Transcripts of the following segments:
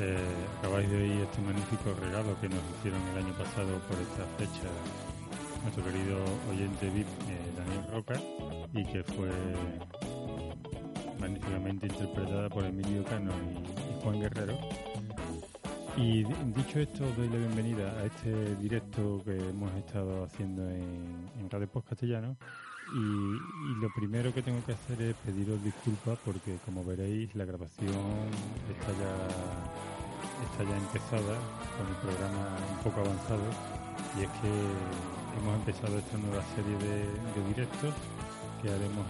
Eh, acabáis de oír este magnífico regalo que nos hicieron el año pasado por esta fecha nuestro querido oyente VIP eh, Daniel Roca y que fue magníficamente interpretada por Emilio Cano y, Juan Guerrero. Y di- dicho esto, doy la bienvenida a este directo que hemos estado haciendo en, Radio Post Castellano. Y lo primero que tengo que hacer es pediros disculpas porque, como veréis, la grabación está ya, está ya empezada con el programa un poco avanzado. Y es que hemos empezado esta nueva serie de, directos que haremos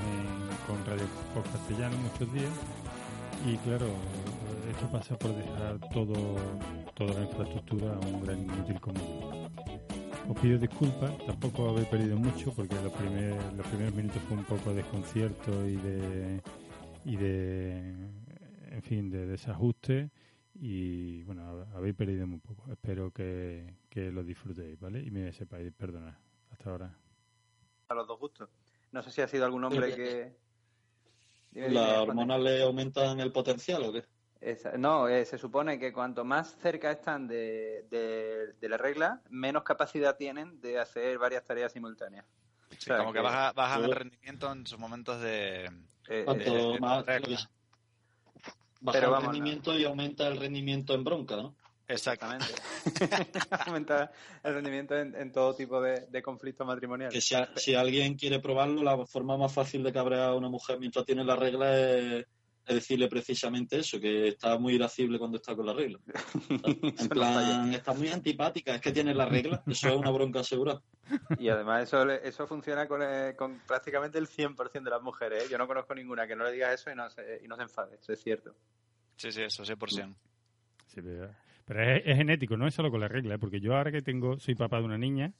con Radio Post Castellano muchos días. Y claro, esto pasa por dejar todo, toda la infraestructura a un gran inútil común. Os pido disculpas, tampoco habéis perdido mucho porque los, primer- los primeros minutos fue un poco de desconcierto y de, y de, en fin, de desajuste y bueno, hab- habéis perdido muy poco. Espero que, que lo disfrutéis, ¿vale? Y me sepáis perdonar. Hasta ahora. a los dos gustos. No sé si ha sido algún hombre que... ¿Las hormonas le aumentan el potencial o qué? Esa- no, eh, se supone que cuanto más cerca están de, de- de la regla, menos capacidad tienen de hacer varias tareas simultáneas. Sí, O sea, como que que- baja- bajan el Yo- rendimiento en sus momentos de... Eh, Cuanto eh, eh, más regla. Baja Pero el vamos, rendimiento y aumenta el rendimiento en bronca, ¿no? Exactamente. Exactamente. Aumenta el rendimiento en, en todo tipo de, de conflictos matrimoniales. Que si, a- si alguien quiere probarlo, la forma más fácil de cabrear a una mujer mientras tiene la regla es, es decirle precisamente eso, que está muy irascible cuando está con la regla. En plan, está muy antipática, es que tiene la regla, eso es una bronca segura. Y además eso, le- eso funciona con, eh, con prácticamente el 100% de las mujeres. ¿eh? Yo no conozco ninguna que no le diga eso y no se, y no se enfade. Eso es cierto. Sí, sí, eso, 100%. Sí, pero pero es, es genético, no es solo con la regla, ¿eh? porque yo ahora que tengo, soy papá de una niña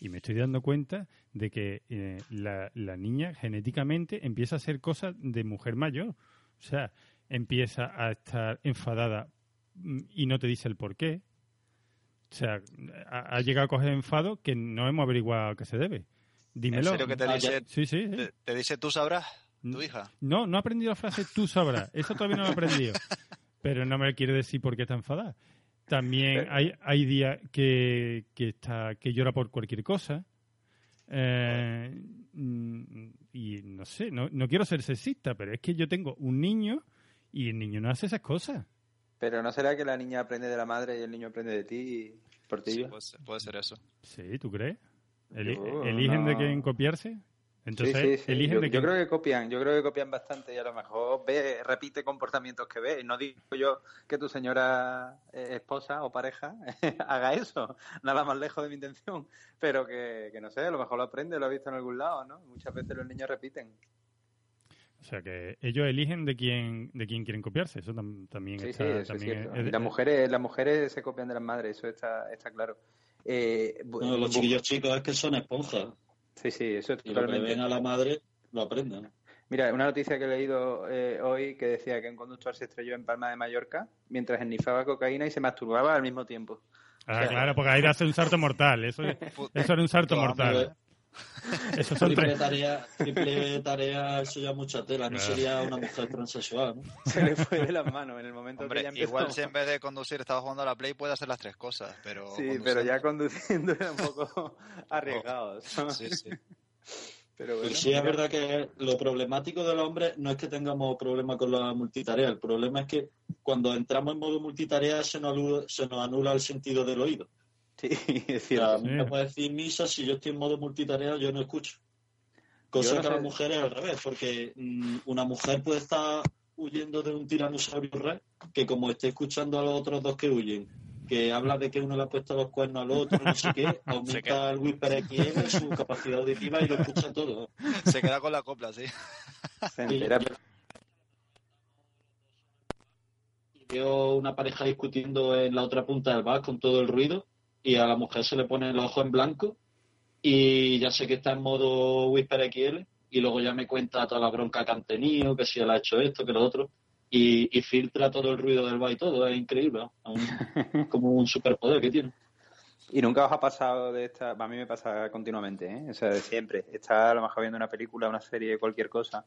y me estoy dando cuenta de que eh, la, la niña genéticamente empieza a hacer cosas de mujer mayor. O sea, empieza a estar enfadada mm, y no te dice el por qué. O sea, ha, ha llegado a coger enfado que no hemos averiguado a qué se debe. ¿En Dímelo. serio que te Ah, dice, Sí, sí. sí. te, te dice tú sabrás, tu hija? No, no he aprendido la frase tú sabrás. Eso todavía no lo he aprendido. Pero no me quiere decir por qué está enfadada. También hay, hay días que, que, está, que llora por cualquier cosa. Eh, y no sé, no, no quiero ser sexista, pero es que yo tengo un niño y el niño no hace esas cosas. Pero ¿no será que la niña aprende de la madre y el niño aprende de ti? Portillo. puede, ser, puede ser eso. Sí, ¿tú crees? Yo ¿Eligen de quién copiarse? Entonces, sí, sí, sí. eligen Yo, de yo quién... creo que copian, yo creo que copian bastante y a lo mejor ve, repite comportamientos que ve. Y no digo yo que tu señora eh, esposa o pareja haga eso, nada más lejos de mi intención, pero que, que no sé, a lo mejor lo aprende, lo ha visto en algún lado, ¿no? Muchas veces los niños repiten. O sea, que ellos eligen de quién de quién quieren copiarse. Eso tam- también Sí, sí, está... eso es también cierto. es- Y las mujeres, las mujeres se copian de las madres, eso está, está claro. Eh, No, los chiquillos chicos es que son esponjas. Sí, sí, eso es Y lo que totalmente. ven a la madre lo aprenden. Mira, una noticia que he leído eh, hoy que decía que un conductor se estrelló en Palma de Mallorca mientras ennifaba cocaína y se masturbaba al mismo tiempo. Ah, claro, porque ahí hace un salto mortal. Eso, eso era un salto mortal. Eso son Triple tres... tarea, triple tarea, eso ya es mucha tela. No Claro. sería una mujer transexual, ¿no? Se le fue de las manos en el momento Hombre, que ya empezó. igual si en vez de conducir estaba jugando a la Play, puede hacer las tres cosas, pero... Sí, conduciendo- pero ya conduciendo era un poco arriesgado. ¿sabes? Sí, sí. Pero bueno, Pero sí es verdad que lo problemático de los hombres no es que tengamos problema con la multitarea. El problema es que cuando entramos en modo multitarea se nos se nos anula el sentido del oído. Sí, es O sea, cierto. a mí me puede decir misa, si yo estoy en modo multitarea, yo no escucho. Cosa no que a las mujeres al revés, porque mm, una mujer puede estar huyendo de un tiranosaurio rex que como esté escuchando a los otros dos que huyen, que habla de que uno le ha puesto los cuernos al otro, no sé qué, aumenta el Whisper XL, su capacidad auditiva y lo escucha todo. Se queda con la copla, sí. Se entera. Y veo una pareja discutiendo en la otra punta del bar con todo el ruido y a la mujer se le pone los ojos en blanco y ya sé que está en modo Whisper XL y luego ya me cuenta toda la bronca que han tenido, que si él ha hecho esto, que lo otro y, y filtra todo el ruido del bar y todo, es increíble, ¿no? Un- como un superpoder que tiene. Y nunca os ha pasado de esta. A mí me pasa continuamente, ¿eh? O sea, de siempre. Estás a lo mejor viendo una película, una serie, cualquier cosa,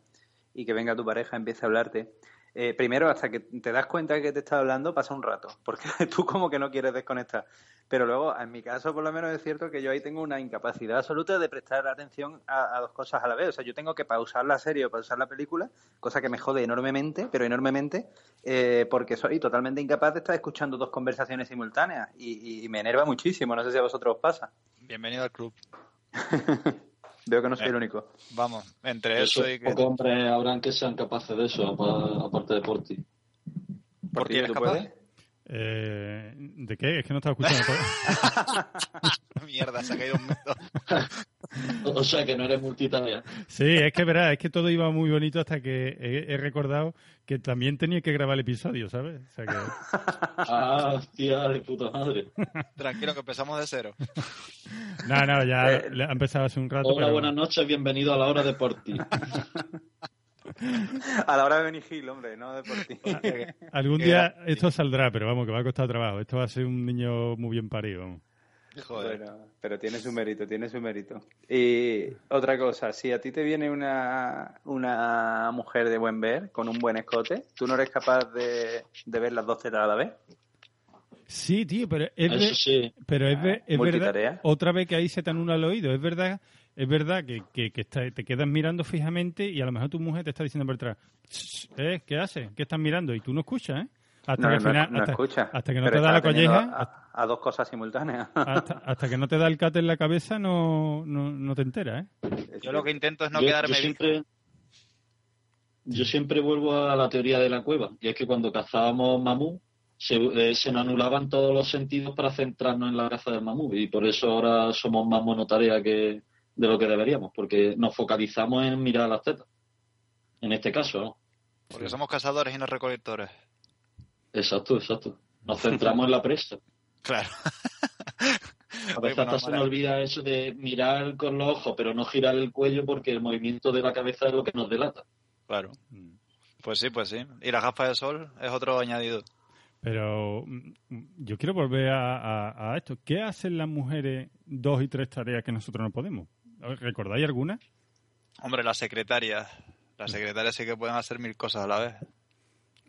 y que venga tu pareja, empiece a hablarte. Eh, primero, hasta que te das cuenta de que te está hablando, pasa un rato, porque tú como que no quieres desconectar. Pero luego, en mi caso, por lo menos es cierto que yo ahí tengo una incapacidad absoluta de prestar atención a, a dos cosas a la vez. O sea, yo tengo que pausar la serie o pausar la película, cosa que me jode enormemente, pero enormemente, eh, porque soy totalmente incapaz de estar escuchando dos conversaciones simultáneas y, y me enerva muchísimo. No sé si a vosotros os pasa. Bienvenido al club. Veo que no soy Eh. el único. Vamos, entre Eso, eso y que... pocos hombres habrán que sean capaces de eso, apa- aparte de por ti. ¿Por ti eres ¿tú capaz? puedes? Eh, ¿De qué? Es que no estaba escuchando. Mierda, se ha caído un mito. O sea que no eres multitarea. Sí, es que verás, es que todo iba muy bonito hasta que he, he recordado que también tenía que grabar el episodio, ¿sabes? O sea que... Ah, hostia, de puta madre. Tranquilo, que empezamos de cero. No, no, ya Eh, ha empezado hace un rato. Hola, pero- buenas noches, bienvenido a la hora de por ti. A la hora de venir Gil, hombre, no de por ti. Algún día esto saldrá, pero vamos, que va a costar trabajo. Esto va a ser un niño muy bien parido. vamos. Joder. Bueno, pero tiene su mérito, tiene su mérito. Y otra cosa, si a ti te viene una, una mujer de buen ver, con un buen escote, ¿tú no eres capaz de, de ver las dos tetas a la vez? Sí, tío, pero es, sí. pero es, ver- es verdad. multitarea. Otra vez que ahí se te anula el oído. Es verdad, es verdad que, que, que está- te quedas mirando fijamente y a lo mejor tu mujer te está diciendo por detrás, "Shh, ¿eh? ¿qué haces? ¿Qué estás mirando? Y tú no escuchas, ¿eh? Hasta No, que al no, final, no hasta, escucha. hasta que no Pero te da la colleja, A, a dos cosas simultáneas. hasta, hasta que no te da el cate en la cabeza, no, no, no te enteras, ¿eh? Yo lo que intento es no yo, quedarme yo siempre, yo siempre vuelvo a la teoría de la cueva, y es que cuando cazábamos mamú, se, eh, se nos anulaban todos los sentidos para centrarnos en la caza del mamú, y por eso ahora somos más monotarea que de lo que deberíamos, porque nos focalizamos en mirar las tetas. En este caso, ¿no? Porque somos cazadores y no recolectores. Exacto, exacto. Nos centramos en la presa. Claro. A veces hasta no, se nos olvida eso de mirar con los ojos, pero no girar el cuello porque el movimiento de la cabeza es lo que nos delata. Claro. Mm. Pues sí, pues sí. Y las gafas de sol es otro añadido. Pero mm, yo quiero volver a, a- a esto. ¿Qué hacen las mujeres dos y tres tareas que nosotros no podemos? ¿Recordáis alguna? Hombre, las secretarias. Las secretarias sí que pueden hacer mil cosas a la vez.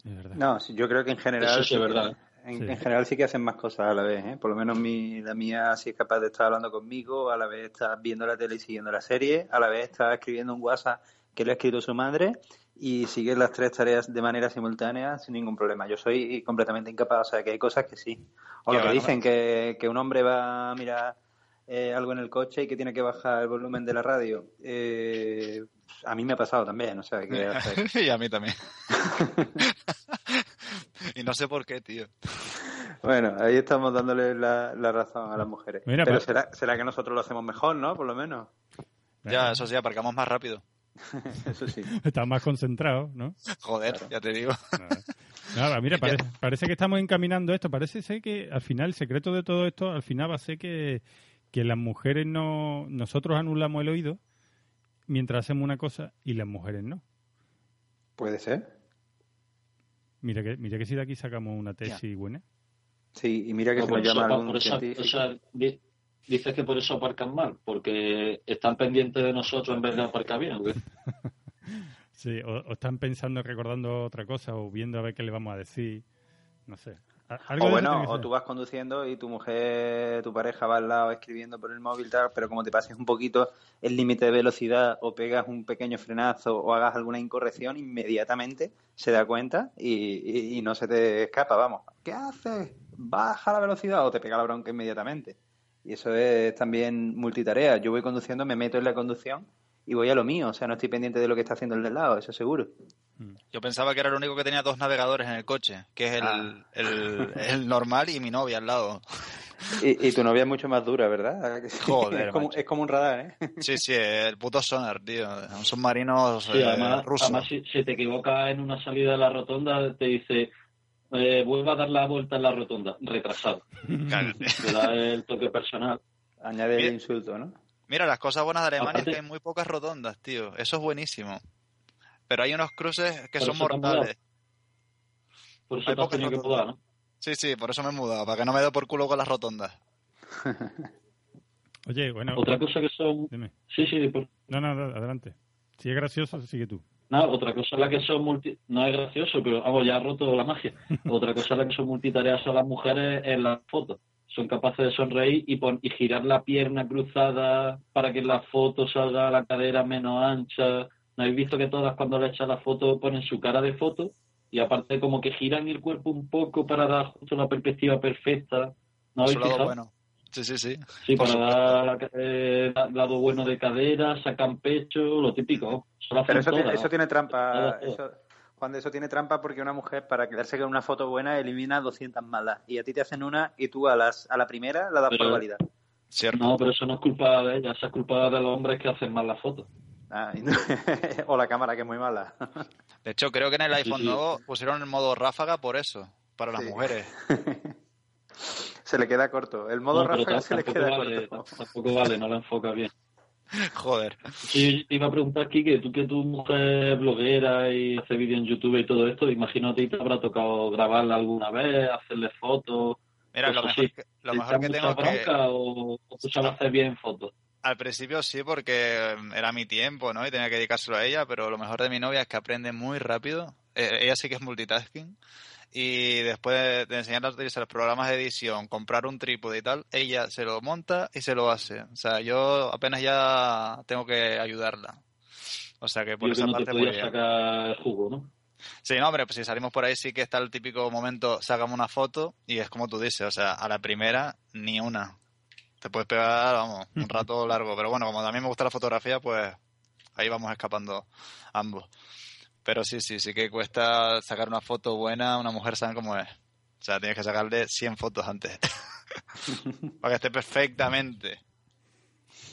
Es verdad. No, sí, yo creo que en general. Eso sí es que- verdad. En, Sí. en general sí que hacen más cosas a la vez, ¿eh? Por lo menos mi, la mía sí es capaz de estar hablando conmigo, a la vez está viendo la tele y siguiendo la serie, a la vez está escribiendo un WhatsApp que le ha escrito su madre y sigues las tres tareas de manera simultánea sin ningún problema. Yo soy completamente incapaz, o sea, que hay cosas que sí. O lo que dicen, que, que un hombre va a mirar eh, algo en el coche y que tiene que bajar el volumen de la radio. Eh, a mí me ha pasado también, o sea, que y a mí también. y no sé por qué, tío. Bueno, ahí estamos dándole la, la razón a las mujeres. Mira, Pero pues- será, será que nosotros lo hacemos mejor, ¿no? Por lo menos. Ya, eso sí, aparcamos más rápido. Eso sí. Está más concentrado, ¿no? Joder, Claro. ya te digo. Nada. Nada, mira, parece, parece que estamos encaminando esto. Parece ser que al final, el secreto de todo esto, al final va a ser que, que las mujeres no. Nosotros anulamos el oído mientras hacemos una cosa y las mujeres no. Puede ser. Mira que, mira que si de aquí sacamos una tesis buena. Sí, y mira que No, se por nos eso- llama algún dices que por eso aparcan mal, porque están pendientes de nosotros en vez de aparcar bien. Sí, o, o están pensando, recordando otra cosa o viendo a ver qué le vamos a decir. No sé. O bueno, o tú vas conduciendo y tu mujer, tu pareja va al lado escribiendo por el móvil, tal, pero como te pases un poquito el límite de velocidad o pegas un pequeño frenazo o hagas alguna incorrección, inmediatamente se da cuenta y, y- y no se te escapa, vamos. ¿Qué haces? Baja la velocidad o te pega la bronca inmediatamente. Y eso es también multitarea. Yo voy conduciendo, me meto en la conducción y voy a lo mío, o sea, no estoy pendiente de lo que está haciendo el del lado, eso seguro. Yo pensaba que era el único que tenía dos navegadores en el coche, que es el, Ah. el, el normal y mi novia al lado. Y, y tu novia es mucho más dura, ¿verdad? Joder, es, como, es como un radar, ¿eh? Sí, sí, el puto sonar, tío. Un submarino Sí, eh, además, ruso. además si, si te equivocas en una salida de la rotonda, te dice, eh, vuelva a dar la vuelta en la rotonda, retrasado. Cállate. Te da el toque personal. Añade el insulto, ¿no? Mira, las cosas buenas de Alemania Aparte- es que hay muy pocas rotondas, tío. Eso es buenísimo. Pero hay unos cruces que Por son mortales. Por eso Hay te has pocas tenido que mudar, ¿no? Sí, sí, por eso me he mudado, para que no me dé por culo con las rotondas. Oye, bueno. Otra cosa que son... Dime. Sí, sí, por- No, no, no, adelante. Si es gracioso, sigue tú. Nada, otra cosa es la que son multi... No es gracioso, pero vamos, ya ha roto la magia. Otra cosa es la que son multitareas son las mujeres en las fotos. Son capaces de sonreír y, pon- y girar la pierna cruzada para que en la foto salga la cadera menos ancha. ¿No habéis visto que todas cuando le echan la foto ponen su cara de foto? Y aparte como que giran el cuerpo un poco para dar justo la perspectiva perfecta. ¿No habéis fijado? bueno. Sí, sí, sí. Sí, Por para dar eh, lado bueno de cadera, sacan pecho, lo típico. Pero eso, tiene, todas. eso tiene trampa. Eso, Juan, de eso tiene trampa porque una mujer, para quedarse con una foto buena, elimina 200 malas. Y a ti te hacen una y tú a, las, a la primera la das por Pero- válida. Cierto. No, pero eso no es culpa de ella, eso es culpa de los hombres que hacen mal las fotos. Ah, o la cámara, que es muy mala. De hecho, creo que en el iPhone sí. nuevo pusieron el modo ráfaga por eso, para las Sí. mujeres. se le queda corto. El modo No, ráfaga se le queda vale, corto. tampoco vale, no la enfoca bien. Joder. Sí, yo te iba a preguntar, Kike, tú que tu mujer es bloguera y hace vídeo en YouTube y todo esto, imagino que te habrá tocado grabarla alguna vez, hacerle fotos. Mira, lo mejor así. que, lo ¿Te mejor que tengo es que bronca o, o tú sabes hacer bien fotos? Al principio sí, porque em, era mi tiempo, ¿no? Y tenía que dedicárselo a ella, pero lo mejor de mi novia es que aprende muy rápido. Eh, ella sí que es multitasking. Y después de enseñarle a utilizar los programas de edición, comprar un trípode y tal, ella se lo monta y se lo hace. O sea, yo apenas ya tengo que ayudarla. O sea que por Yo que esa no te parte muy podía sacar el jugo, ¿no? Sí, no, hombre, pues si salimos por ahí sí que está el típico momento, sacamos una foto y es como tú dices, o sea, a la primera ni una. Te puedes pegar, vamos, un rato largo, pero bueno, como también me gusta la fotografía, pues ahí vamos escapando ambos. Pero sí, sí, sí que cuesta sacar una foto buena, una mujer sabe cómo es. O sea, tienes que sacarle 100 fotos antes. Para que esté perfectamente.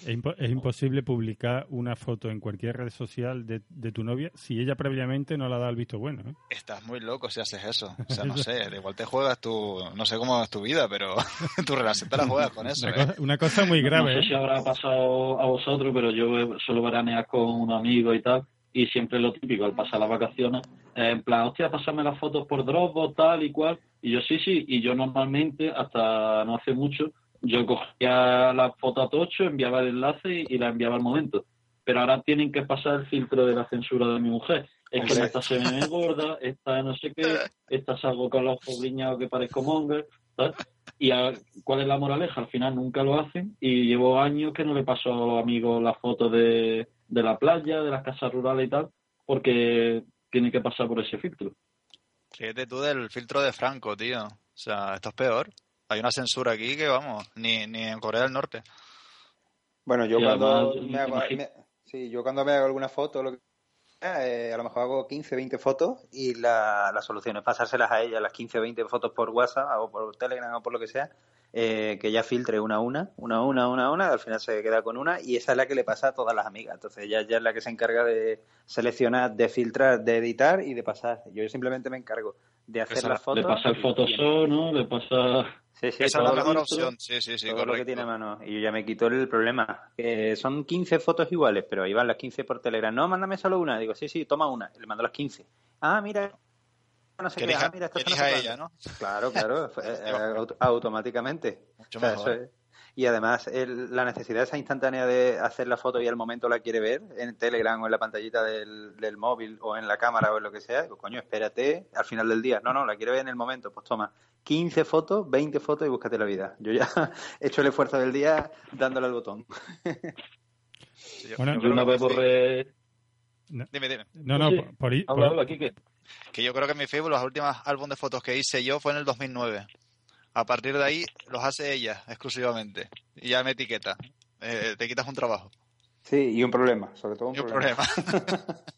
Es, impo- es imposible publicar una foto en cualquier red social de, de tu novia si ella previamente no la da el visto bueno. ¿eh? Estás muy loco si haces eso. O sea, no sé, igual te juegas tu, no sé cómo es tu vida, pero tu relación te la juegas con eso. Una, ¿eh? cosa, una cosa muy grave. No sé si ¿eh? habrá pasado a vosotros, pero yo suelo veranear con un amigo y tal, y siempre lo típico, al pasar las vacaciones, eh, en plan, hostia, pásame las fotos por Dropbox, tal y cual, y yo sí, sí, y yo normalmente, hasta no hace mucho, yo cogía la foto a tocho, enviaba el enlace y, y la enviaba al momento. Pero ahora tienen que pasar el filtro de la censura de mi mujer. Es que esta se me ve gorda, esta no sé qué, esta salgo con los ojos guiñados que parezco monger, ¿sabes? Y a- cuál es la moraleja, al final nunca lo hacen y llevo años que no le paso a los amigos las fotos de, de la playa, de las casas rurales y tal, porque tiene que pasar por ese filtro. Fíjate tú del filtro de Franco, tío. O sea, esto es peor. Hay una censura aquí que, vamos, ni, ni en Corea del Norte. Bueno, yo cuando además, me hago, me- sí, yo cuando me hago alguna foto, lo que eh, a lo mejor hago 15, 20 fotos y la, la solución es pasárselas a ella, las 15, 20 fotos por WhatsApp o por Telegram o por lo que sea, eh, que ella filtre una a una, una a una, una a una, al final se queda con una y esa es la que le pasa a todas las amigas. Entonces ella ya es la que se encarga de seleccionar, de filtrar, de editar y de pasar. Yo simplemente me encargo de hacer las Le fotos. pasa el Photoshop, ¿no? Le pasa... Sí, sí, Esa es la mejor opción. Sí, sí, sí, todo lo que correcto. tiene mano. Y yo ya me quito el problema. Que son 15 fotos iguales, pero ahí van las 15 por Telegram. No, mándame solo una. Digo, sí, sí, toma una. Le mando las 15. Ah, mira. No sé Que qué. elija, Ah, mira, esto que no sé ella. ¿no? Claro, claro. eh, aut- automáticamente. Mucho O sea, mejor. eso es- Y además, el- la necesidad esa instantánea de hacer la foto y al momento la quiere ver en Telegram o en la pantallita del, del móvil o en la cámara o en lo que sea, digo, coño, espérate al final del día. No, no, la quiere ver en el momento. Pues toma 15 fotos, 20 fotos y búscate la vida. Yo ya he hecho el esfuerzo del día dándole al botón. Sí, yo- Bueno, yo una vez borré... Dime, dime. No, no, Sí. por, por Habla, por- habla. Que yo creo que en mi Facebook los últimos álbumes de fotos que hice yo fue en el 2009. A partir de ahí los hace ella exclusivamente. Y ya me etiqueta. Eh, te quitas un trabajo Sí, y un problema, sobre todo un, y un problema. problema.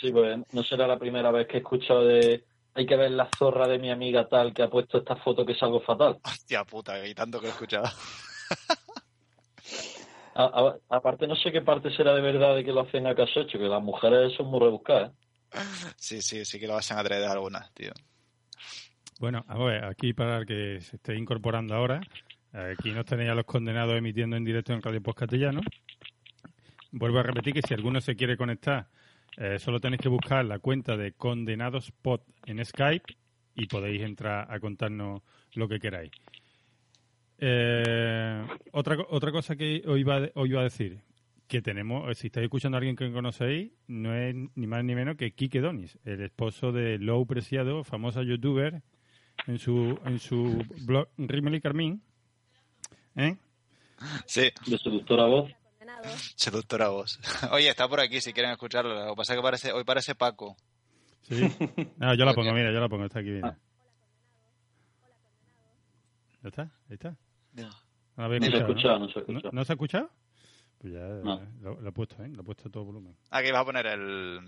Sí, pues no será la primera vez que he escuchado de... Hay que ver la zorra de mi amiga tal que ha puesto esta foto que es algo fatal. Hostia puta, y tanto que he escuchado. A- a- aparte no sé qué parte será de verdad de que lo hacen a caso hecho, que las mujeres son muy rebuscadas. ¿eh? Sí, sí, sí que lo hacen a través de algunas, tío. Bueno, a ver, aquí para el que se esté incorporando ahora, aquí nos tenéis a los condenados emitiendo en directo en Radio Post Castellano. Vuelvo a repetir que si alguno se quiere conectar, eh, solo tenéis que buscar la cuenta de Condenados Pod en Skype y podéis entrar a contarnos lo que queráis. Eh, otra, otra cosa que os iba, os iba a decir, que tenemos, eh, si estáis escuchando a alguien que conocéis, no es ni más ni menos que Kike Donis, el esposo de Lou Preciado, famosa youtuber, en su, en su blog Rimel y Carmín. ¿Eh? Sí, De seductora voz. seductora voz. Oye, está por aquí si quieren escucharlo. Lo que pasa es que parece, hoy parece Paco. Sí. No, yo la pongo, mira, yo la pongo, está aquí, mira. ¿Ya está? Ahí está. No No se ha escuchado, escuchado, no se ha ¿no? escuchado. ¿No se ha escuchado? Pues ya No. eh, lo, lo he puesto, ¿eh? Lo he puesto a todo volumen. Aquí vas a poner el...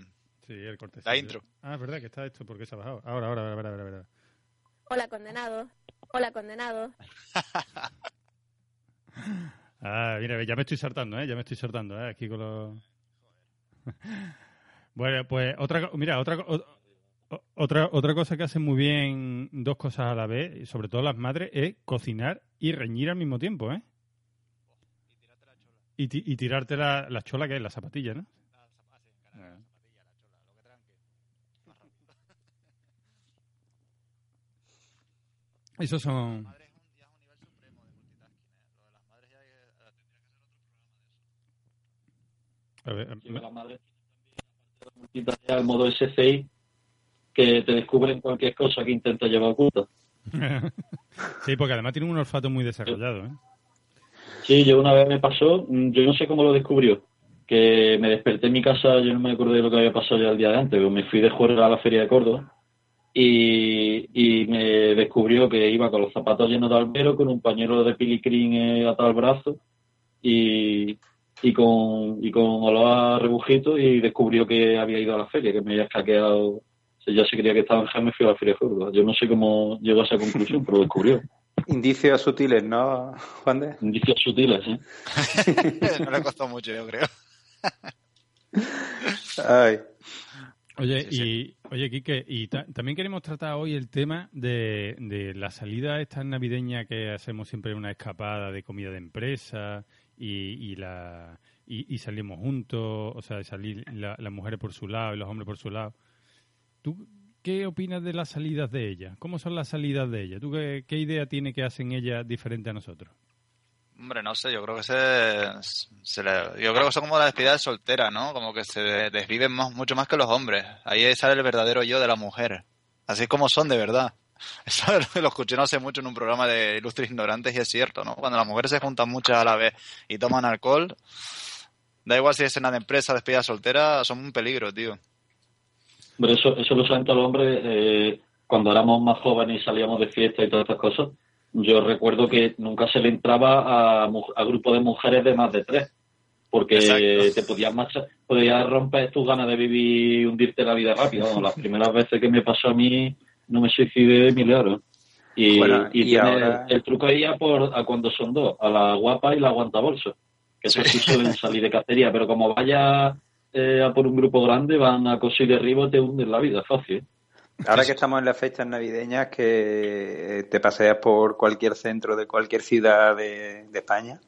Sí, el corte. La intro. Ah, es verdad que está esto porque se ha bajado. Ahora, ahora, ahora, ahora, ahora. Hola, condenado. Hola, condenado. Ah, mira, ya me estoy saltando, ¿eh? Ya me estoy saltando, ¿eh? Aquí con los... bueno, pues otra... Mira, otra... Otra, otra cosa que hacen muy bien dos cosas a la vez, sobre todo las madres, es cocinar y reñir al mismo tiempo, ¿eh? Y, ti- y tirarte la, la chola, que es la zapatilla, ¿no? Esos son... A ver, Sí, que la madre al modo SCI que te descubren cualquier cosa que intenta llevar oculta. sí, porque además tiene un olfato muy desarrollado, ¿eh? Sí, yo una vez me pasó, mm, yo no sé cómo lo descubrió, que me desperté en mi casa, yo no me acordé de lo que había pasado ya el día de antes, pero me fui de juerga a la feria de Córdoba y, y me descubrió que iba con los zapatos llenos de albero, con un pañuelo de pilicrín eh, atado al brazo y, y con, y con olor a rebujito y descubrió que había ido a la feria, que me había escaqueado, o sea, ya se creía que estaba en Jaén, me fui a la feria de Córdoba. Yo no sé cómo llegó a esa conclusión, pero lo descubrió. Indicios sutiles, ¿no, Juan de? Indicios sutiles, ¿eh? no le costó mucho, yo creo. Ay. Oye, y oye, Quique, y ta- también queremos tratar hoy el tema de, de la salida esta navideña que hacemos siempre una escapada de comida de empresa y, y la y, y salimos juntos, o sea, salir la- las mujeres por su lado y los hombres por su lado. ¿Tú qué opinas de las salidas de ella? ¿Cómo son las salidas de ella? ¿Tú qué, qué idea tiene que hacen ellas diferente a nosotros? Hombre, no sé, yo creo que se, se le- yo creo que son como la despedida de soltera, ¿no? Como que se desviven más, mucho más que los hombres. Ahí sale el verdadero yo de la mujer. Así como son de verdad. Eso lo escuché no hace mucho en un programa de Ilustres Ignorantes y es cierto, ¿no? Cuando las mujeres se juntan muchas a la vez y toman alcohol, da igual si es cena de empresa, despedida soltera, son un peligro, tío. Hombre, eso, eso lo saben todos los hombres eh, cuando éramos más jóvenes y salíamos de fiesta y todas estas cosas. Yo recuerdo que nunca se le entraba a, a grupos de mujeres de más de tres, porque Exacto. te podías, macha- podías romper tus ganas de vivir y hundirte la vida rápido. Las primeras veces que me pasó a mí no me suicidé mil euros. Y, Bueno, y y tiene- ahora- el truco ahí a, por, a cuando son dos, a la guapa y la aguantabolso, que eso sí suelen salir de cacería, pero como vaya eh, a por un grupo grande, van a coser y derribo, te hunden la vida, fácil. Ahora que estamos en las fechas navideñas, que te paseas por cualquier centro de cualquier ciudad de, de España,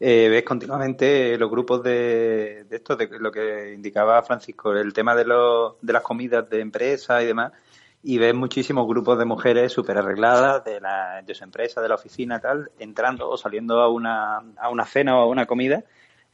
eh, ves continuamente los grupos de, de esto, de lo que indicaba Francisco, el tema de, los, de las comidas de empresa y demás, y ves muchísimos grupos de mujeres súper arregladas de, la, de su empresa, de la oficina, tal, entrando o saliendo a una, a una cena o a una comida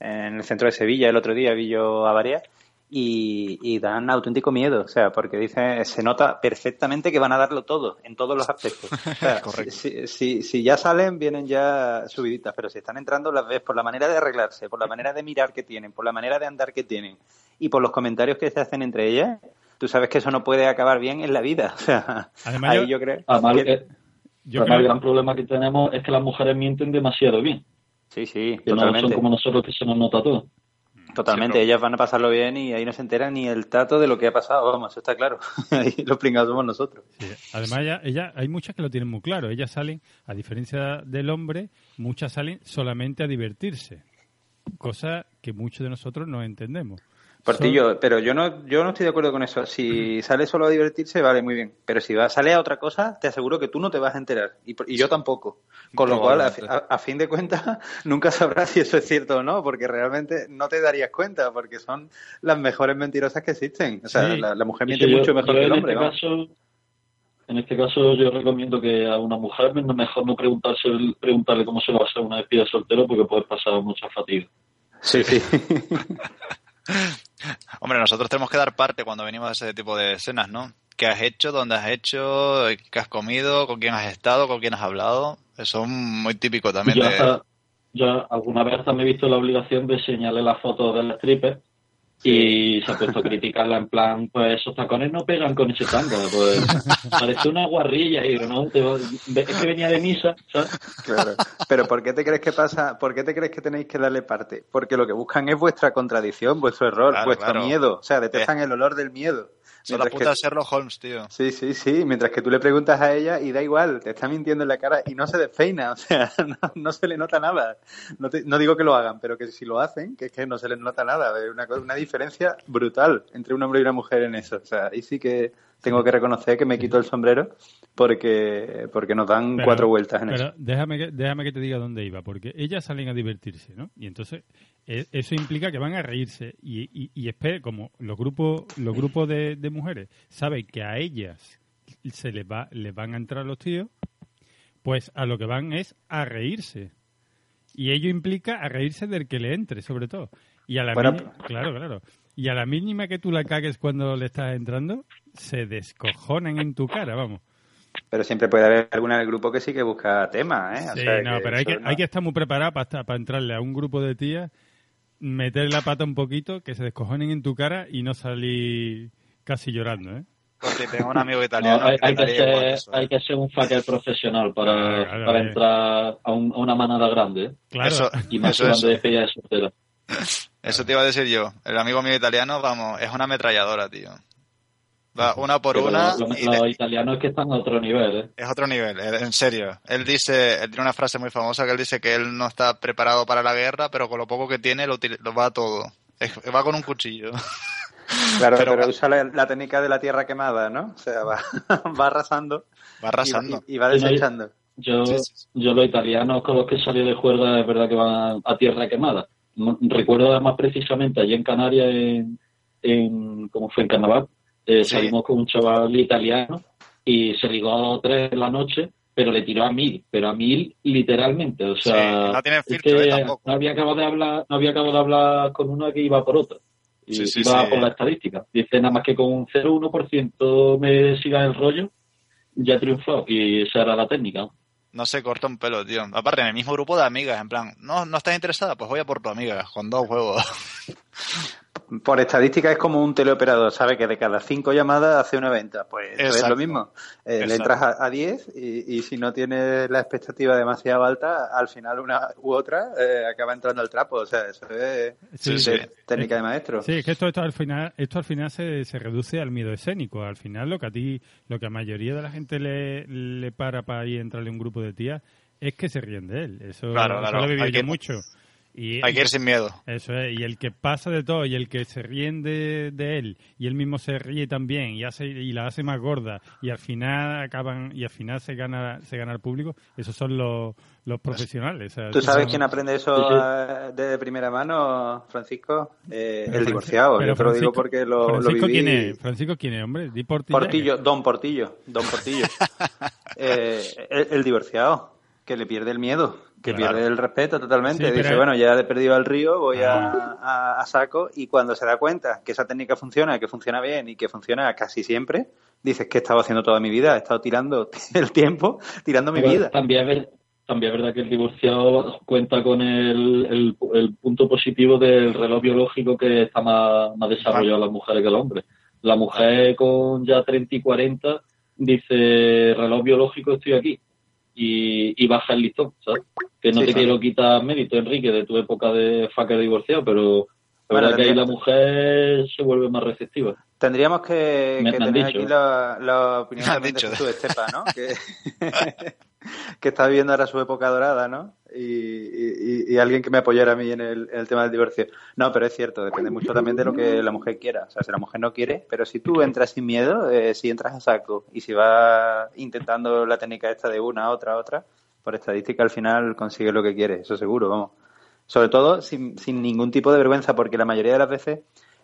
en el centro de Sevilla. El otro día vi yo a varias y, y dan auténtico miedo, o sea, porque dice, se nota perfectamente que van a darlo todo, en todos los aspectos. O sea, Correcto. Si, si, si ya salen, vienen ya subiditas, pero si están entrando, las ves por la manera de arreglarse, por la manera de mirar que tienen, por la manera de andar que tienen y por los comentarios que se hacen entre ellas, tú sabes que eso no puede acabar bien en la vida. O sea, Además, ahí yo- yo creo Además, que- eh, Yo además, el creo, gran problema que tenemos es que las mujeres mienten demasiado bien, Sí, sí, que no son como nosotros que se nos nota todo. Totalmente, ellas van a pasarlo bien y ahí no se entera ni el tato de lo que ha pasado, vamos, eso está claro. ahí los pringados somos nosotros. sí. además ella, ella- hay muchas que lo tienen muy claro. Ellas salen, a diferencia del hombre, muchas salen solamente a divertirse. Cosa que muchos de nosotros no entendemos. Portillo, pero yo no, yo no estoy de acuerdo con eso. Si sale solo a divertirse, vale, muy bien. Pero si va, sale a otra cosa, te aseguro que tú no te vas a enterar. Y, y yo tampoco. Con lo cual, a, a- a fin de cuentas, nunca sabrás si eso es cierto o no, porque realmente no te darías cuenta, porque son las mejores mentirosas que existen. O sea, Sí. la, la mujer miente yo- mucho mejor que el en hombre. este caso, en este caso yo recomiendo que a una mujer mejor no preguntarse, preguntarle cómo se lo va a hacer una despedida de soltero porque puede pasar mucha fatiga. Sí, sí. Hombre, nosotros tenemos que dar parte cuando venimos a ese tipo de escenas, ¿no? ¿Qué has hecho? ¿Dónde has hecho? ¿Qué has comido? ¿Con quién has estado? ¿Con quién has hablado? Eso es muy típico también Yo, de... hasta- yo alguna vez hasta me he visto la obligación de enseñarle las fotos del stripper y se ha puesto a criticarla en plan, pues esos tacones no pegan con ese tanga, pues parece una guarrilla y digo, no, te- es que venía de misa, ¿sabes? Claro. Pero ¿por qué te crees que pasa? ¿Por qué te crees que tenéis que darle parte? Porque lo que buscan es vuestra contradicción, vuestro error, Claro, vuestro claro. miedo. O sea, detectan el olor del miedo. Son la Mientras puta que- Sherlock Holmes, tío. Sí, sí, sí. Mientras que tú le preguntas a ella y da igual, te está mintiendo en la cara y no se despeina. O sea, no, no se le nota nada. No, te- no digo que lo hagan, pero que si lo hacen, que es que no se les nota nada. Es una, una diferencia brutal entre un hombre y una mujer en eso. O sea, ahí sí que tengo que reconocer que me quito el sombrero porque, porque nos dan Pero- cuatro vueltas en Pero eso. déjame que, déjame que te diga dónde iba, porque ellas salen a divertirse, ¿no? Y entonces e- eso implica que van a reírse y, y, y espere, como los grupos los grupos de, de mujeres saben que a ellas se les va les van a entrar los tíos, pues a lo que van es a reírse. Y ello implica a reírse del que le entre, sobre todo. Y a la Bueno, claro, claro. Y a la mínima que tú la cagues cuando le estás entrando, se descojonan en tu cara, vamos. Pero siempre puede haber alguna del grupo que sí que busca temas, ¿eh? O Sí, sea, no, pero hay que, no- hay que estar muy preparado para, estar- para entrarle a un grupo de tías, meter la pata un poquito, que se descojonen en tu cara y no salir casi llorando, ¿eh? Porque tengo un amigo No, italiano hay, que hay que estaría igual ser, eso, ¿eh? hay que ser un fucker profesional para, Claro, claro, para eh. entrar a, un- a una manada grande ¿eh? Claro, Eso, y más eso, grande eso. de despedida de soltero. Eso te iba a decir yo. El amigo mío italiano, vamos, es una ametralladora, tío. Va una por Pero una los te- italianos es que están a otro nivel, ¿eh? es otro nivel, en serio. Él dice, él tiene una frase muy famosa que él dice que él no está preparado para la guerra, pero con lo poco que tiene lo, lo va a todo. Es- va con un cuchillo. Claro, pero usa la, la técnica de la tierra quemada, ¿no? O sea, va, va arrasando, Va arrasando. Y, y va desechando. Yo, Sí, sí, sí. yo los italianos con los que salí de juerga es verdad que van a tierra quemada. Recuerdo además precisamente allí en Canarias, en, en ¿cómo fue? En Carnaval, eh, Sí. salimos con un chaval italiano y se ligó a o tres en la noche, pero le tiró a mil, pero a mil literalmente. O sea, Sí, no tienen es filtro, que eh, tampoco. no había acabado de hablar, no había acabado de hablar con uno que iba por otro. Y Sí, iba por la estadística. Dice nada más que con un 0,1% me siga el rollo, ya he triunfado. Y esa era la técnica. ¿no? No se corta un pelo, tío. Aparte, en el mismo grupo de amigas, en plan, no, no estás interesada, pues voy a por tu amiga, con dos huevos. Por estadística es como un teleoperador, sabe que de cada cinco llamadas hace una venta. Pues es lo mismo. Eh, le entras a, a 10 y, y si no tienes la expectativa demasiado alta, al final una u otra eh, acaba entrando al trapo. O sea, eso es Sí, de sí. técnica de maestro. Sí, es que esto, esto al final, esto al final se, se reduce al miedo escénico. Al final lo que a ti, lo que a mayoría de la gente le, le para para ir a entrarle a un grupo de tías es que se ríen de él. Eso, Claro, eso claro. lo he vivido yo que- mucho. Y, Hay que ir sin miedo. Eso es, y el que pasa de todo y el que se ríen de, de él y él mismo se ríe también y hace y la hace más gorda y al final acaban y al final se gana se gana el público, esos son los, los profesionales. ¿Tú sabes son- quién aprende eso Sí, sí. eh, de primera mano, Francisco? Eh, el divorciado. pero Yo te lo digo Francisco- porque lo, lo Francisco, viví. ¿quién es? Francisco, ¿quién es, hombre? Di. Portillo, Don Portillo, Don Portillo. Eh, el, el divorciado, que le pierde el miedo, que Claro. pierde el respeto totalmente. Sí, pero- Dice, bueno, ya he perdido al río, voy a, Ah. a- a saco. Y cuando se da cuenta que esa técnica funciona, que funciona bien y que funciona casi siempre, dices que he estado haciendo toda mi vida, he estado tirando el tiempo, tirando mi Pero vida. También es, ver- también es verdad que el divorciado cuenta con el, el, el punto positivo del reloj biológico que está más, más desarrollado en las mujeres que el hombre. La mujer con ya 30 y 40 dice, reloj biológico, estoy aquí. Y, y baja el listón, ¿sabes? Que no Sí, te quiero quitar mérito, Enrique, de tu época de fucker divorciado, pero la Bueno, verdad que ahí la mujer se vuelve más receptiva. Tendríamos que, tener dicho. aquí la, la opinión también de Estepa, ¿no? Que, que está viviendo ahora su época dorada, ¿no? Y, y- y alguien que me apoyara a mí en el, tema del divorcio. No, pero es cierto, depende mucho también de lo que la mujer quiera. O sea, si la mujer no quiere, pero si tú entras sin miedo, eh, si entras a saco y si vas intentando la técnica esta de una, otra, otra, por estadística al final consigues lo que quieres, eso seguro, vamos. Sobre todo sin, sin ningún tipo de vergüenza, porque la mayoría de las veces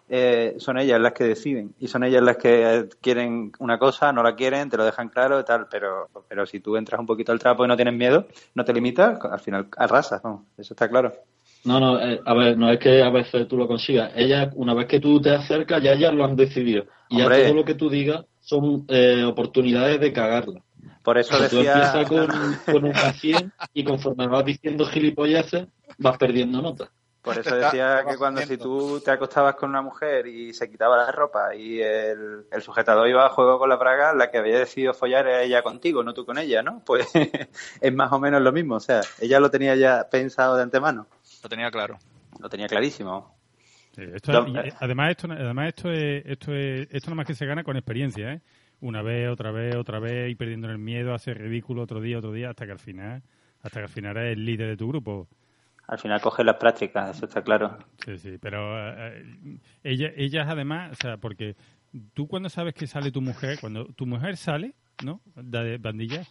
eh, son ellas las que deciden y son ellas las que eh, quieren una cosa, no la quieren, te lo dejan claro y tal, pero, pero si tú entras un poquito al trapo y no tienes miedo, no te limitas, al final arrasas, eso está claro. No, no, eh, a ver, no es que a veces tú lo consigas. Ellas, una vez que tú te acercas, ya ellas lo han decidido. Y ya todo lo que tú digas son eh, oportunidades de cagarla. Por eso sea, tú decía... empiezas con, con una 100 y conforme vas diciendo gilipolleces, vas perdiendo notas. Por eso decía que cuando si tú te acostabas con una mujer y se quitaba la ropa y el, el sujetador iba a juego con la braga, la que había decidido follar era ella contigo, no tú con ella, ¿no? Pues es más o menos lo mismo, o sea, ella lo tenía ya pensado de antemano, Lo tenía claro. lo tenía clarísimo. Sí, esto y, además esto además esto es esto es esto nada más que se gana con experiencia, ¿eh? Una vez, otra vez, otra vez y perdiendo el miedo, hacer ridículo otro día, otro día hasta que al final hasta que al final eres el líder de tu grupo. Al final coges las prácticas, eso está claro. Sí, sí, pero eh, eh, ella, ellas además, o sea, porque tú cuando sabes que sale tu mujer, cuando tu mujer sale, ¿no? De bandilla,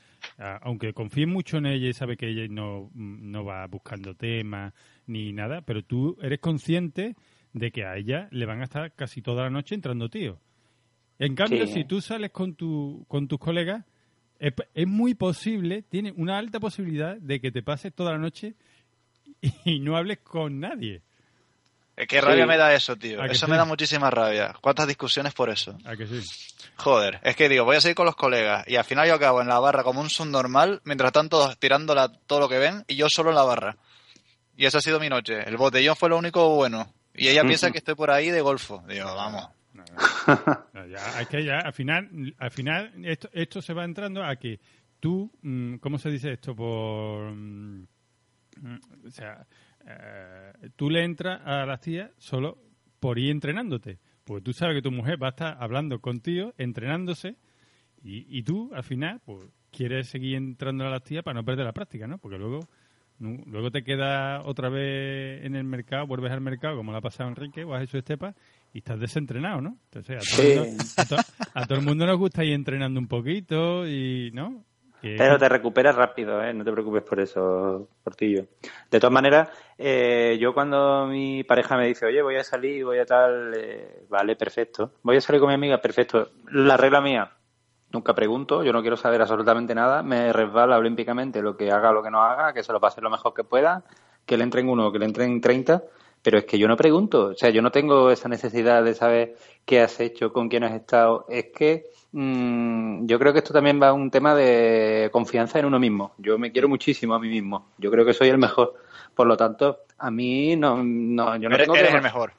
aunque confíes mucho en ella y sabes que ella no, no va buscando temas ni nada, pero tú eres consciente de que a ella le van a estar casi toda la noche entrando tíos. En cambio, Sí. si tú sales con, tu, con tus colegas, es, es muy posible, tiene una alta posibilidad de que te pases toda la noche y no hables con nadie. Qué rabia Sí. me da eso, tío. ¿A que Eso sí? me da muchísima rabia. ¿Cuántas discusiones por eso? ¿A que sí? Joder, es que digo, voy a seguir con los colegas y al final yo acabo en la barra como un subnormal, mientras están todos tirando la- todo lo que ven y yo solo en la barra. Y esa ha sido mi noche. El botellón fue lo único bueno. Y ella piensa que estoy por ahí de golfo. Digo, vamos. No, no. No, ya, es que ya al final, al final esto, esto se va entrando a que tú, mm, ¿cómo se dice esto? Por, mm, o sea, eh, tú le entras a las tías solo por ir entrenándote. Pues tú sabes que tu mujer va a estar hablando contigo, entrenándose, y, y tú al final, pues quieres seguir entrando a las tías para no perder la práctica, ¿no? Porque luego no, Luego te quedas otra vez en el mercado, vuelves al mercado, como le ha pasado a Enrique o a Jesús Estepa, y estás desentrenado, ¿no? Entonces, a todo, el Sí. mundo, a to- a todo el mundo nos gusta ir entrenando un poquito y, ¿no? Pero te recuperas rápido, ¿eh? No te preocupes por eso, Portillo. De todas maneras, eh, yo cuando mi pareja me dice, oye, voy a salir, voy a tal, eh, vale, perfecto. Voy a salir con mi amiga, perfecto. La regla mía, nunca pregunto, yo no quiero saber absolutamente nada, me resbala olímpicamente lo que haga, lo que no haga, que se lo pase lo mejor que pueda, que le entren uno, que le entren 30, pero es que yo no pregunto, o sea, yo no tengo esa necesidad de saber qué has hecho, con quién has estado, es que mm, yo creo que esto también va a un tema de confianza en uno mismo, yo me quiero muchísimo a mí mismo, yo creo que soy el mejor, por lo tanto, a mí no, no yo no eres tengo eres que el mejor.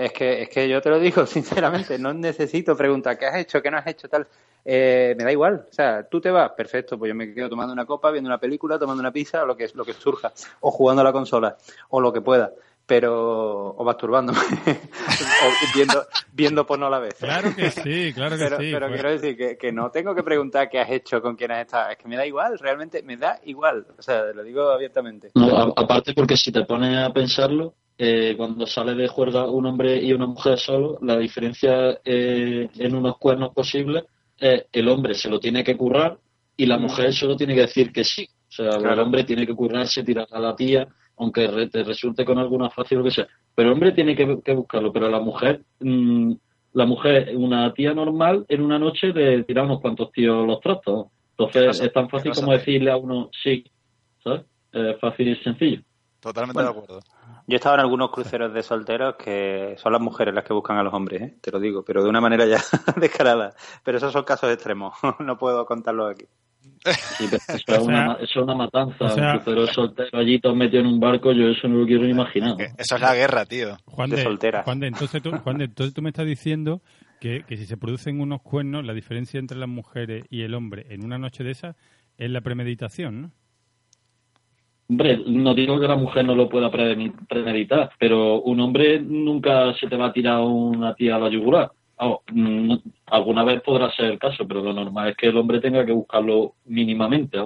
Es que, es que yo te lo digo sinceramente, no necesito preguntar qué has hecho, qué no has hecho, tal. Eh, me da igual. O sea, tú te vas, perfecto, pues yo me quedo tomando una copa, viendo una película, tomando una pizza, o lo que, lo que surja, o jugando a la consola, o lo que pueda. Pero, o masturbándome, o viendo, viendo porno a la vez. Claro que sí, claro que Pero, sí. pero pues- quiero decir que, que no tengo que preguntar qué has hecho, con quién has estado. Es que me da igual, realmente me da igual. O sea, lo digo abiertamente. No, a- aparte porque si te pones a pensarlo, eh, cuando sale de juerga un hombre y una mujer solo, la diferencia eh, en unos cuernos posibles es el hombre se lo tiene que currar y la mujer solo tiene que decir que sí. O sea, el hombre tiene que currarse, tirar a la tía, aunque re- te resulte con alguna fácil o lo que sea. Pero el hombre tiene que, que buscarlo, pero la mujer... mm, la mujer, una tía normal, en una noche le tira unos cuantos tíos los trastos. Entonces es tan fácil como de- decirle a uno sí, ¿sabes? Es fácil y sencillo. Totalmente Bueno. de acuerdo. Yo he estado en algunos cruceros de solteros que son las mujeres las que buscan a los hombres, ¿eh? te lo digo, pero de una manera ya descarada. Pero esos son casos extremos, no puedo contarlos aquí. Sí, pero eso, O es una, sea- ma- eso es una matanza. o sea- un crucero soltero allí todos metidos en un barco, yo eso no lo quiero ni imaginar. Que Eso es la guerra, tío. Juan de de, soltera. Juan de, entonces tú, Juan de, entonces tú me estás diciendo que, que si se producen unos cuernos, la diferencia entre las mujeres y el hombre en una noche de esas es la premeditación, ¿no? Hombre, no digo que la mujer no lo pueda premedi- premeditar, pero un hombre nunca se te va a tirar una tía a la yugular. Vamos, alguna vez podrá ser el caso, pero lo normal es que el hombre tenga que buscarlo mínimamente.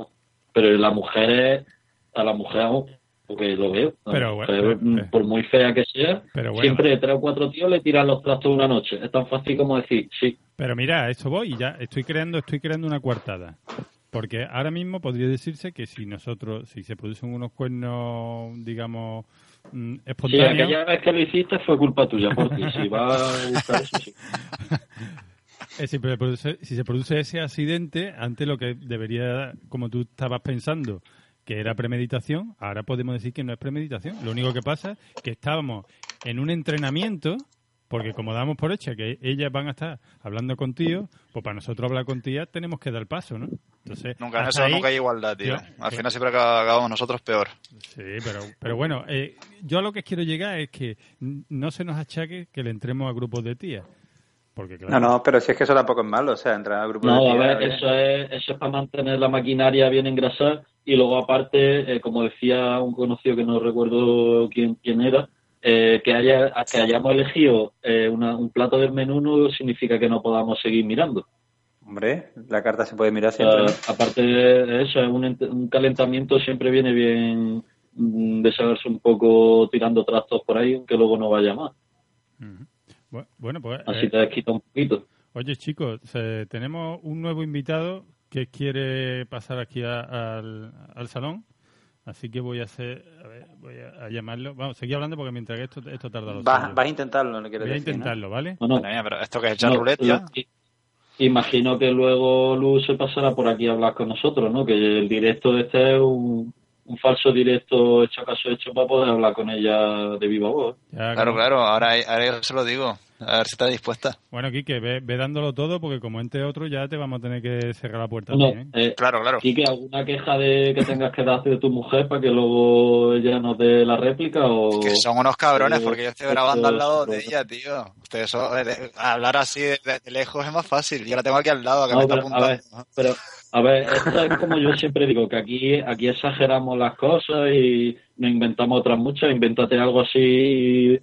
Pero la mujer es, a la mujer, vamos, porque lo veo, Pero bueno, mm, eh. por muy fea que sea, Pero bueno. siempre tres o cuatro tíos le tiran los trastos una noche. Es tan fácil como decir, sí, Pero mira, esto voy y ya estoy creando, estoy creando una coartada. Porque ahora mismo podría decirse que si nosotros, si se producen unos cuernos, digamos, mm, Sí, aquella vez que lo hiciste fue culpa tuya, porque si va a buscar eso, sí. eh, si, se produce, si se produce ese accidente, antes lo que debería, como tú estabas pensando, que era premeditación, ahora podemos decir que no es premeditación. Lo único que pasa es que estábamos en un entrenamiento, porque como damos por hecha que ellas van a estar hablando con tíos, pues para nosotros hablar con tías tenemos que dar paso, ¿no? Entonces, Nunca, eso ahí- nunca hay igualdad, tío. yo- Al yo- final siempre acab- acabamos nosotros peor. Sí, pero, pero bueno, eh, yo a lo que quiero llegar es que no se nos achaque que le entremos a grupos de tías. Porque claro, No, no, pero si es que eso tampoco es malo, o sea, entrar a grupos No, de a tías, ver, ¿eh? eso es, eso es para mantener la maquinaria bien engrasada y luego aparte, eh, como decía un conocido que no recuerdo quién, quién era, eh, que, haya, que hayamos elegido eh, una- un plato del menú no significa que no podamos seguir mirando. Hombre, la carta se puede mirar O sea, siempre. ¿no? aparte de eso, es un, un calentamiento siempre viene bien mm, de saberse un poco tirando trastos por ahí, aunque luego no vaya más. Bueno, pues Así eh, te desquita un poquito. oye chicos, eh, tenemos un nuevo invitado que quiere pasar aquí a- al, al salón. Así que voy a hacer, a ver, voy a, a llamarlo. Vamos, seguir hablando porque mientras que esto, esto tarda lo Vas, suyo. vas a intentarlo, no quieres Voy a decir, ¿no? intentarlo, ¿vale? No, no, mía, pero esto que es echar No, ruleta lo- Imagino que luego Luz se pasará por aquí a hablar con nosotros, ¿no? Que el directo de este es un, un falso directo hecho caso hecho para poder hablar con ella de viva voz. Ya, Claro, como- claro, ahora, ahora se lo digo. A ver si está dispuesta. Bueno, Quique, ve, ve dándolo todo porque como entre otro ya te vamos a tener que cerrar la puerta. No, ¿eh? eh, Claro, claro. Quique, ¿alguna queja de que tengas que darte de tu mujer para que luego ella nos dé la réplica o...? Que son unos cabrones porque yo estoy esto grabando al lado de ella, tío. Ustedes son- eh, hablar así de, de lejos es más fácil. Yo la tengo aquí al lado, que No, me está pero, a apuntando. ver, pero, a ver, esto es como yo siempre digo, que aquí, aquí exageramos las cosas y nos inventamos otras muchas. Invéntate algo así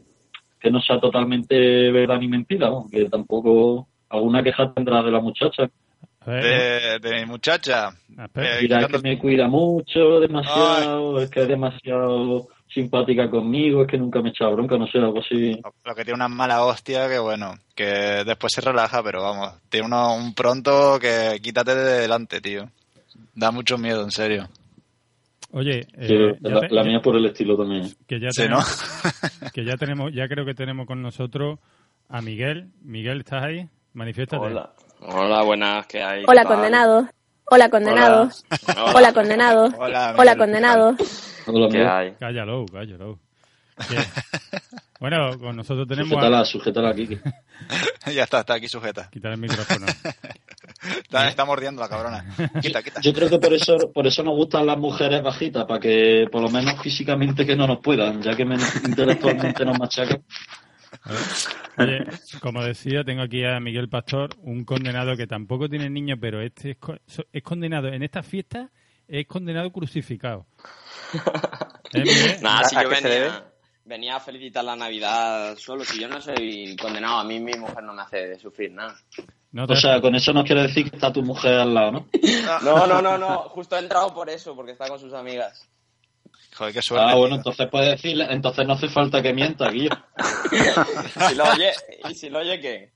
que no sea totalmente verdad ni mentira, ¿no? que tampoco alguna queja tendrá de la muchacha. De, de mi muchacha. Espera. eh, Dirá que me cuida mucho, demasiado, es que es demasiado simpática conmigo, es que nunca me echa bronca, no sé, algo así. Lo que tiene una mala hostia que bueno, que después se relaja, pero vamos, tiene uno, un pronto que quítate de delante, tío. Da mucho miedo, en serio. Oye, eh, ya la, te- la mía por el estilo también. que ya Sí, tenemos, ¿no? que ya tenemos, ya creo que tenemos con nosotros a Miguel. Miguel, ¿estás ahí? Manifiéstate. Hola. Hola, buenas, ¿qué hay? Hola, condenado. Hola, condenado. Hola. Hola, condenado. Hola, condenado. Hola, ¿Qué Miguel. hay? Cállalo, cállalo. Bueno, con nosotros tenemos Sujétala, a... sujétala aquí. ya está, está aquí sujeta. Quitar el micrófono. Está, está mordiendo la cabrona. Quita, quita. Yo creo que por eso, por eso nos gustan las mujeres bajitas, para que por lo menos físicamente que no nos puedan, ya que men- intelectualmente nos machacan. Oye, como decía, tengo aquí a Miguel Pastor, un condenado que tampoco tiene niños, pero este es, es condenado en esta fiesta, es condenado crucificado. ¿Eh, Miguel? Nada, si ¿A yo venía, venía a felicitar la Navidad solo, si yo no soy condenado, a mí mi mujer no me hace sufrir nada. No te- O sea, con eso no quiere decir que está tu mujer al lado, ¿no? No, no, no, no, justo he entrado por eso, porque está con sus amigas. Joder, qué suerte. Ah, bueno, entonces puedes decirle, entonces no hace falta que mienta, Guillo. Si lo oye, ¿y si lo oye qué?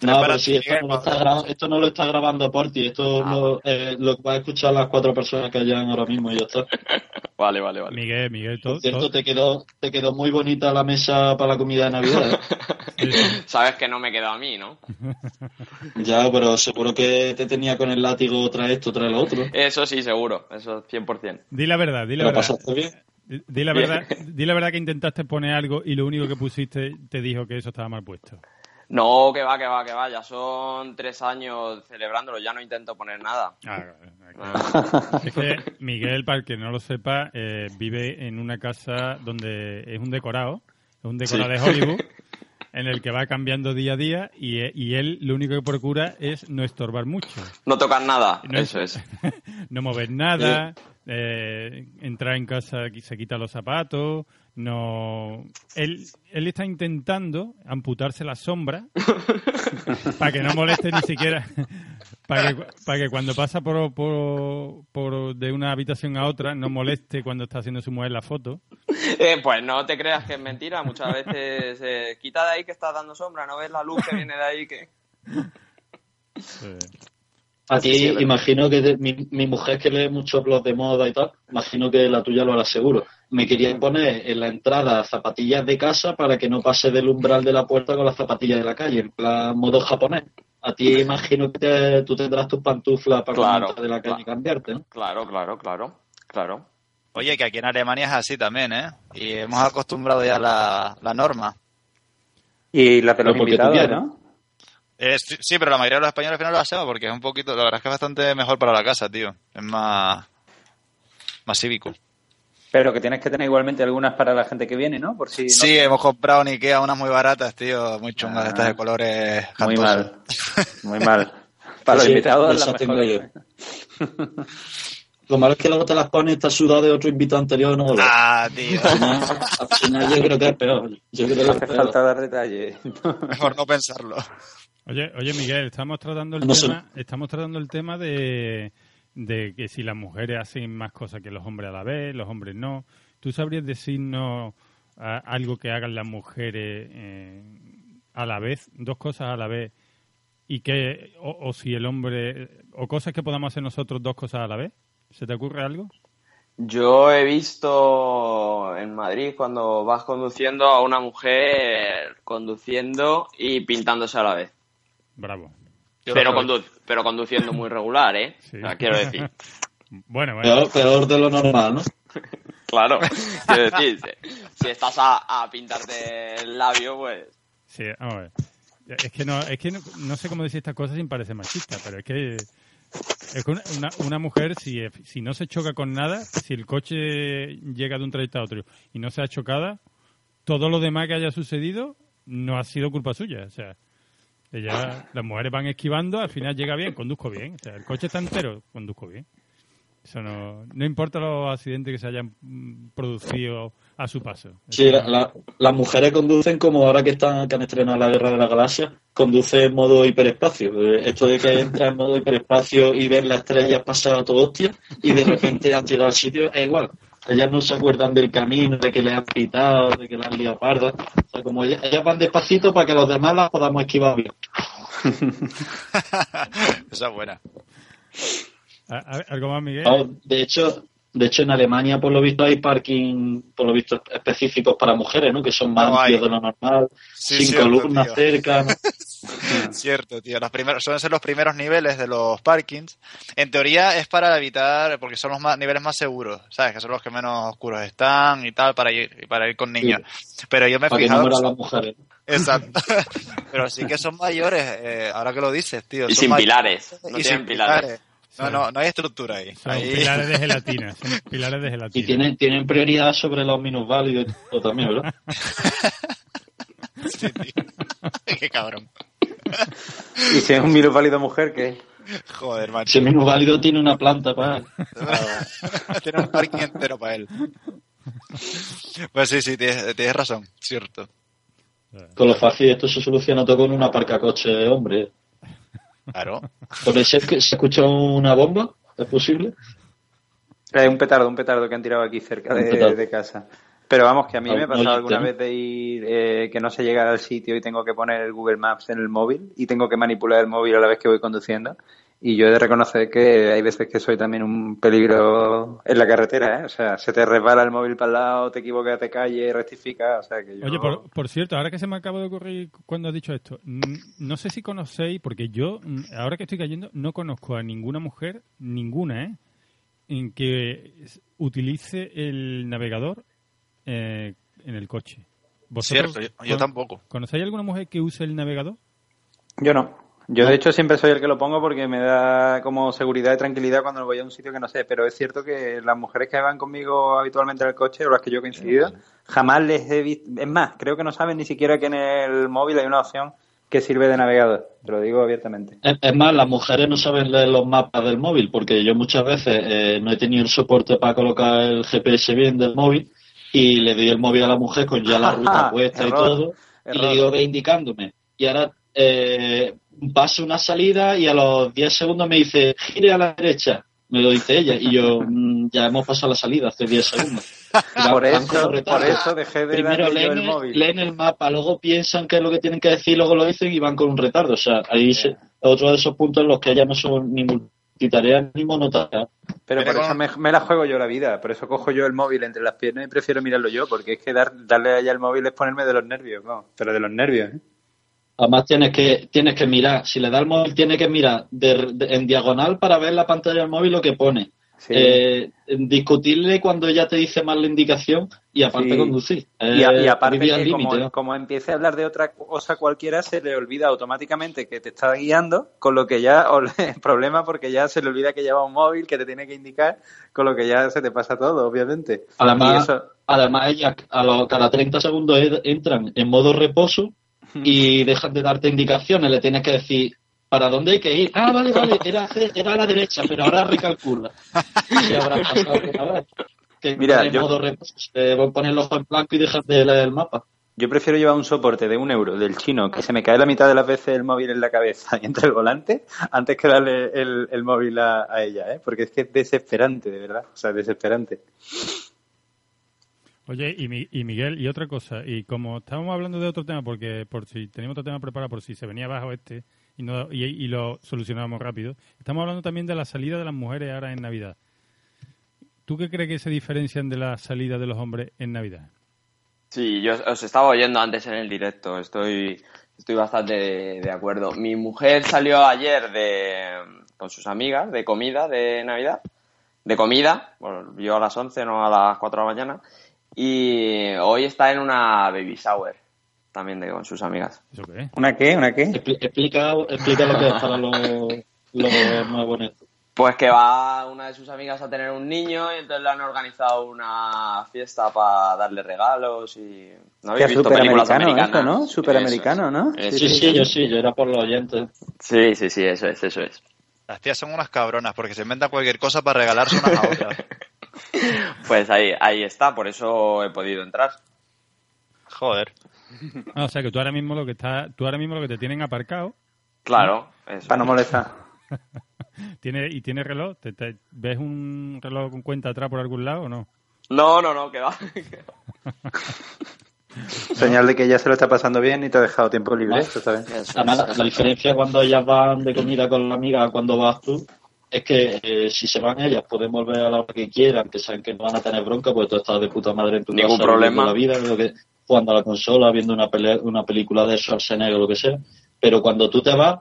No, pero sí, esto no, lo está esto no lo está grabando por ti, esto Ah. lo, eh, lo va a escuchar las cuatro personas que hayan ahora mismo y ya está. Vale, vale, vale. Miguel, Miguel, todo, cierto, todo- te quedó, te quedó muy bonita la mesa para la comida de Navidad. ¿eh? sí, sí. Sabes que no me quedo a mí, ¿no? ya, pero seguro que te tenía con el látigo trae esto, trae lo otro. Eso sí, seguro, eso 100%. Di la verdad, di la ¿Lo verdad. pasaste bien? Di- Di la verdad, di la verdad que intentaste poner algo y lo único que pusiste te dijo que eso estaba mal puesto. No, que va, que va, que va, ya son tres años celebrándolo, ya no intento poner nada. Ah, Ah. Es que Miguel, para el que no lo sepa, eh, vive en una casa donde es un decorado, es un decorado de Hollywood, en el que va cambiando día a día y, e- y él lo único que procura es no estorbar mucho, No tocar nada, No eso es. no mover nada, eh, entrar en casa y se quita los zapatos, no... Él, él está intentando amputarse la sombra para que no moleste ni siquiera... Para que, para que cuando pasa por, por, por de una habitación a otra no moleste cuando está haciendo su mujer la foto. Eh, pues no te creas que es mentira, muchas veces eh, quita de ahí que estás dando sombra, no ves la luz que viene de ahí que... Eh, A Sí, ti, sí, imagino que de- mi, mi mujer que lee muchos blogs de moda y tal, imagino que la tuya lo hará seguro. Me quería poner en la entrada zapatillas de casa para que no pase del umbral de la puerta con las zapatillas de la calle, en plan modo japonés. A ti imagino que te- tú tendrás tus pantuflas para Claro, de la calle claro. y cambiarte, ¿no? Claro, claro, claro, claro. Oye, que aquí en Alemania es así también, ¿eh? Y hemos acostumbrado ya la, la norma. Y la invitados, quieres. ¿no? Eh, sí, sí, pero la mayoría de los españoles al final lo hacemos porque es un poquito, la verdad es que es bastante mejor para la casa, tío. Es más, más cívico. Pero que tienes que tener igualmente algunas para la gente que viene, ¿no? Por si no- Sí, hemos comprado en Ikea unas muy baratas, tío, muy chungas, Ah, estas de colores Muy jantosos. mal. Muy mal. Para los Sí, invitados, esas la tengo mejor. Lo malo es que luego te las pones y estás sudado de otro invitado anterior, no lo Ah, tío, Al final, al final yo creo que es peor. Yo creo que es Hace peor. falta dar detalles. mejor no pensarlo. Oye, oye Miguel, estamos tratando el No sé. tema, estamos tratando el tema de, de que si las mujeres hacen más cosas que los hombres a la vez, los hombres no. ¿Tú sabrías decirnos ah, algo que hagan las mujeres eh, a la vez, dos cosas a la vez, y que o, o si el hombre o cosas que podamos hacer nosotros dos cosas a la vez? ¿Se te ocurre algo? Yo he visto en Madrid cuando vas conduciendo a una mujer conduciendo y pintándose a la vez. Bravo. Pero, condu- pero conduciendo muy regular, ¿eh? Sí. Quiero decir. Bueno, bueno. Peor, peor de lo normal, ¿no? Claro, quiero decir, si, si estás a, a pintarte el labio, pues... Sí, vamos a ver. Es que no, es que no, no sé cómo decir estas cosas sin parecer machista, pero es que es que una, una, una mujer si, si no se choca con nada, si el coche llega de un trayecto a otro y no se ha chocada, todo lo demás que haya sucedido no ha sido culpa suya. O sea, ella, las mujeres van esquivando, al final llega bien, conduzco bien. O sea, el coche está entero, conduzco bien. Eso no, no importa los accidentes que se hayan mm, producido a su paso. Sí, la- la- las mujeres conducen como ahora que están que han estrenado la Guerra de la Galaxia, conduce en modo hiperespacio. Eh, Esto de que entra en modo hiperespacio y ver las estrellas pasar a todo hostia y de repente han llegado al sitio, es igual. Ellas no se acuerdan del camino, de que le han pitado, de que le han liado parda. O sea, como ellas, ellas van despacito para que los demás las podamos esquivar bien. Esa es buena. ¿A- a- ¿Algo más, Miguel? No, de hecho, de hecho en Alemania por lo visto hay parking por lo visto específicos para mujeres, ¿no? Que son más No amplios de lo normal, Sí, sin cierto, columnas tío. cerca. ¿no? Cierto, tío. Los primeros, suelen ser los primeros niveles de los parkings. En teoría es para evitar, porque son los más, niveles más seguros, ¿sabes? Que son los que menos oscuros están y tal, para ir, para ir con niños. Pero yo me he para que no fijado. las mujeres. Exacto. Pero sí que son mayores, eh, ahora que lo dices, tío. Y son sin pilares. No y tienen sin pilares. pilares. No, no, no hay estructura ahí. Son Ahí- pilares de gelatina. Son pilares de Y gelatina. tienen, tienen prioridad sobre los minusválidos y todo también, ¿verdad? Sí, tío. Qué cabrón. Y si es un minusválido mujer, ¿qué? Joder, macho. Ese minusválido tiene una planta para... Tiene un parking entero para él. Pues sí, sí, tienes, tienes razón, cierto. Con lo fácil esto se soluciona todo con un aparcacoche, hombre. Claro. ¿Por eso que se escucha una bomba? ¿Es posible? Es un petardo, un petardo que han tirado aquí cerca de, casa. Pero vamos, que a mí Ah, me ha pasado alguna vez de ir eh, que no sé llegar al sitio y tengo que poner el Google Maps en el móvil y tengo que manipular el móvil a la vez que voy conduciendo. Y yo he de reconocer que hay veces que soy también un peligro en la carretera, ¿eh? O sea, se te resbala el móvil para el lado, te equivocas de calle, rectifica, o sea que yo... Oye, por, por cierto, ahora que se me acaba de ocurrir cuando has dicho esto, no sé si conocéis, porque yo, ahora que estoy cayendo, no conozco a ninguna mujer, ninguna, ¿eh? En que utilice el navegador eh, en el coche. ¿Vosotros Cierto, yo, yo tampoco. ¿Conocéis alguna mujer que use el navegador? Yo no. Yo, de hecho, siempre soy el que lo pongo porque me da como seguridad y tranquilidad cuando voy a un sitio que no sé. Pero es cierto que las mujeres que van conmigo habitualmente en el coche o las que yo he coincidido, jamás les he visto. Es más, creo que no saben ni siquiera que en el móvil hay una opción que sirve de navegador. Te lo digo abiertamente. Es, es más, las mujeres no saben leer los mapas del móvil, porque yo muchas veces eh, no he tenido el soporte para colocar el GPS bien del móvil y le doy el móvil a la mujer con ya la ruta puesta y Error, todo, y le digo ve indicándome. Y ahora eh, paso una salida y a los 10 segundos me dice gire a la derecha. Me lo dice ella y yo mm, ya hemos pasado la salida hace 10 segundos. Por eso, por eso dejé de Primero leen el el, móvil. leen el mapa, luego piensan qué es lo que tienen que decir, luego lo dicen y van con un retardo. O sea, ahí se- otro de esos puntos en los que ellas no son ni multitareas ni monotareas. Pero Pero por eso me, me la juego yo la vida. Por eso cojo yo el móvil entre las piernas y prefiero mirarlo yo. Porque es que dar, darle a ella el móvil es ponerme de los nervios. vamos. Pero de los nervios, ¿eh? Además tienes que tienes que mirar, si le da el móvil tienes que mirar de- de- en diagonal para ver la pantalla del móvil lo que pone. Sí. Eh, discutirle cuando ella te dice mal la indicación y aparte Sí. conducir. Y, a- y Eh, aparte que como, ¿no? como empiece a hablar de otra cosa cualquiera, se le olvida automáticamente que te está guiando, con lo que ya, problema porque ya se le olvida que lleva un móvil, que te tiene que indicar, con lo que ya se te pasa todo, obviamente. Además, eso- además ellas a los, cada 30 segundos e- entran en modo reposo y dejan de darte indicaciones. Le tienes que decir para dónde hay que ir. Ah, vale, vale, era, era a la derecha, pero ahora recalcula. Y habrá pasado. Que Mira, yo- modo reposo, te pones el ojo en blanco y dejas de leer el mapa. Yo prefiero llevar un soporte de un euro del chino que se me cae la mitad de las veces el móvil en la cabeza y entre el volante antes que darle el, el móvil a, a ella, ¿eh? porque es que es desesperante, de verdad. O sea, desesperante. Oye, y, Mi- y Miguel, y otra cosa, y como estábamos hablando de otro tema, porque por si teníamos otro tema preparado, por si se venía abajo este y, no, y, y lo solucionábamos rápido, estamos hablando también de la salida de las mujeres ahora en Navidad. ¿Tú qué crees que se diferencian de la salida de los hombres en Navidad? Sí, yo os estaba oyendo antes en el directo, estoy, estoy bastante de, de acuerdo. Mi mujer salió ayer de, con sus amigas de comida de Navidad, de comida, bueno, yo a las 11, no a las 4 de la mañana, y hoy está en una baby shower, también de, con sus amigas. ¿Eso qué es? ¿Una qué? ¿Una qué? Expli- Explica, explica lo que es para los, los nuevos en esto. Pues que va una de sus amigas a tener un niño y entonces le han organizado una fiesta para darle regalos y... ¿No Que habéis es visto películas superamericano americanas? esto, ¿no? Superamericano, ¿no? Eso Sí, sí, yo sí, yo era por los oyentes. Sí, sí, sí, eso es, eso es. Las tías son unas cabronas porque se inventan cualquier cosa para regalarse unas a otras. Pues ahí, ahí está, por eso he podido entrar. Joder. Ah, o sea que tú ahora mismo lo que está, tú ahora mismo lo que te tienen aparcado, Claro, eso. Para no molestar. tiene y tiene reloj, ¿Te, te- ves un reloj con cuenta atrás por algún lado o no? No, no, no, que va. Señal de que ella se lo está pasando bien y te ha dejado tiempo libre. Ah. Eso Además, la, la diferencia cuando ellas van de comida con la amiga a cuando vas tú es que eh, si se van ellas pueden volver a la hora que quieran, que saben que no van a tener bronca, pues tú estás de puta madre en tu Ningún casa problema. la vida, lo que, jugando a la consola, viendo una, pelea, una película de Schwarzenegger o lo que sea. Pero cuando tú te vas,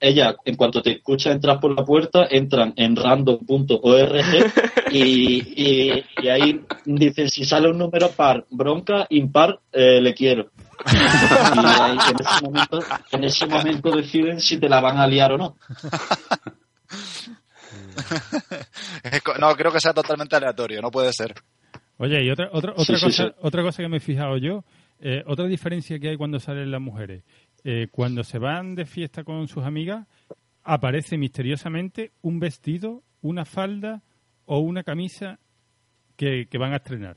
ellas, en cuanto te escuchan entrar por la puerta, entran en random.org y, y, y ahí dicen si sale un número par, bronca, impar, eh, le quiero. Y ahí en ese, momento, en ese momento deciden si te la van a liar o no. No, creo que sea totalmente aleatorio, no puede ser. Oye, y otra, otra, otra, sí, cosa, sí. otra cosa que me he fijado yo, eh, otra diferencia que hay cuando salen las mujeres. Eh, cuando se van de fiesta con sus amigas, aparece misteriosamente un vestido, una falda o una camisa que, que van a estrenar.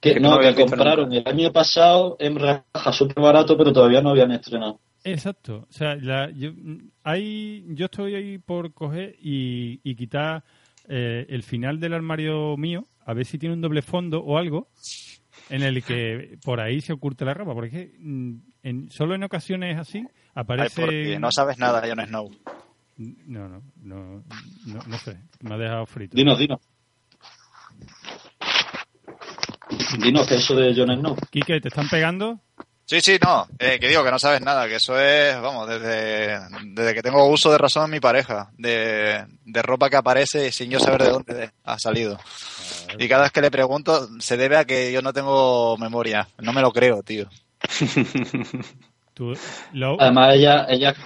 Que, no, que compraron el año pasado en raja súper barato, pero todavía no habían estrenado. Exacto. O sea, la- yo, mm, hay, yo estoy ahí por coger y, y quitar eh, el final del armario mío, a ver si tiene un doble fondo o algo en el que por ahí se oculte la ropa. Porque es que, mm, en, solo en ocasiones así Ay, aparece... porque no sabes nada, Jon Snow. No, no, no, no, no sé. Me ha dejado frito. Dinos, dinos. Dinos que eso de Jon Snow. Quique, ¿te están pegando? Sí, sí, no, eh, que digo que no sabes nada, que eso es, vamos, desde, desde que tengo uso de razón en mi pareja, de, de ropa que aparece sin yo saber de dónde ha salido. Y cada vez que le pregunto, se debe a que yo no tengo memoria. No me lo creo, tío. Además, ellas, ellas,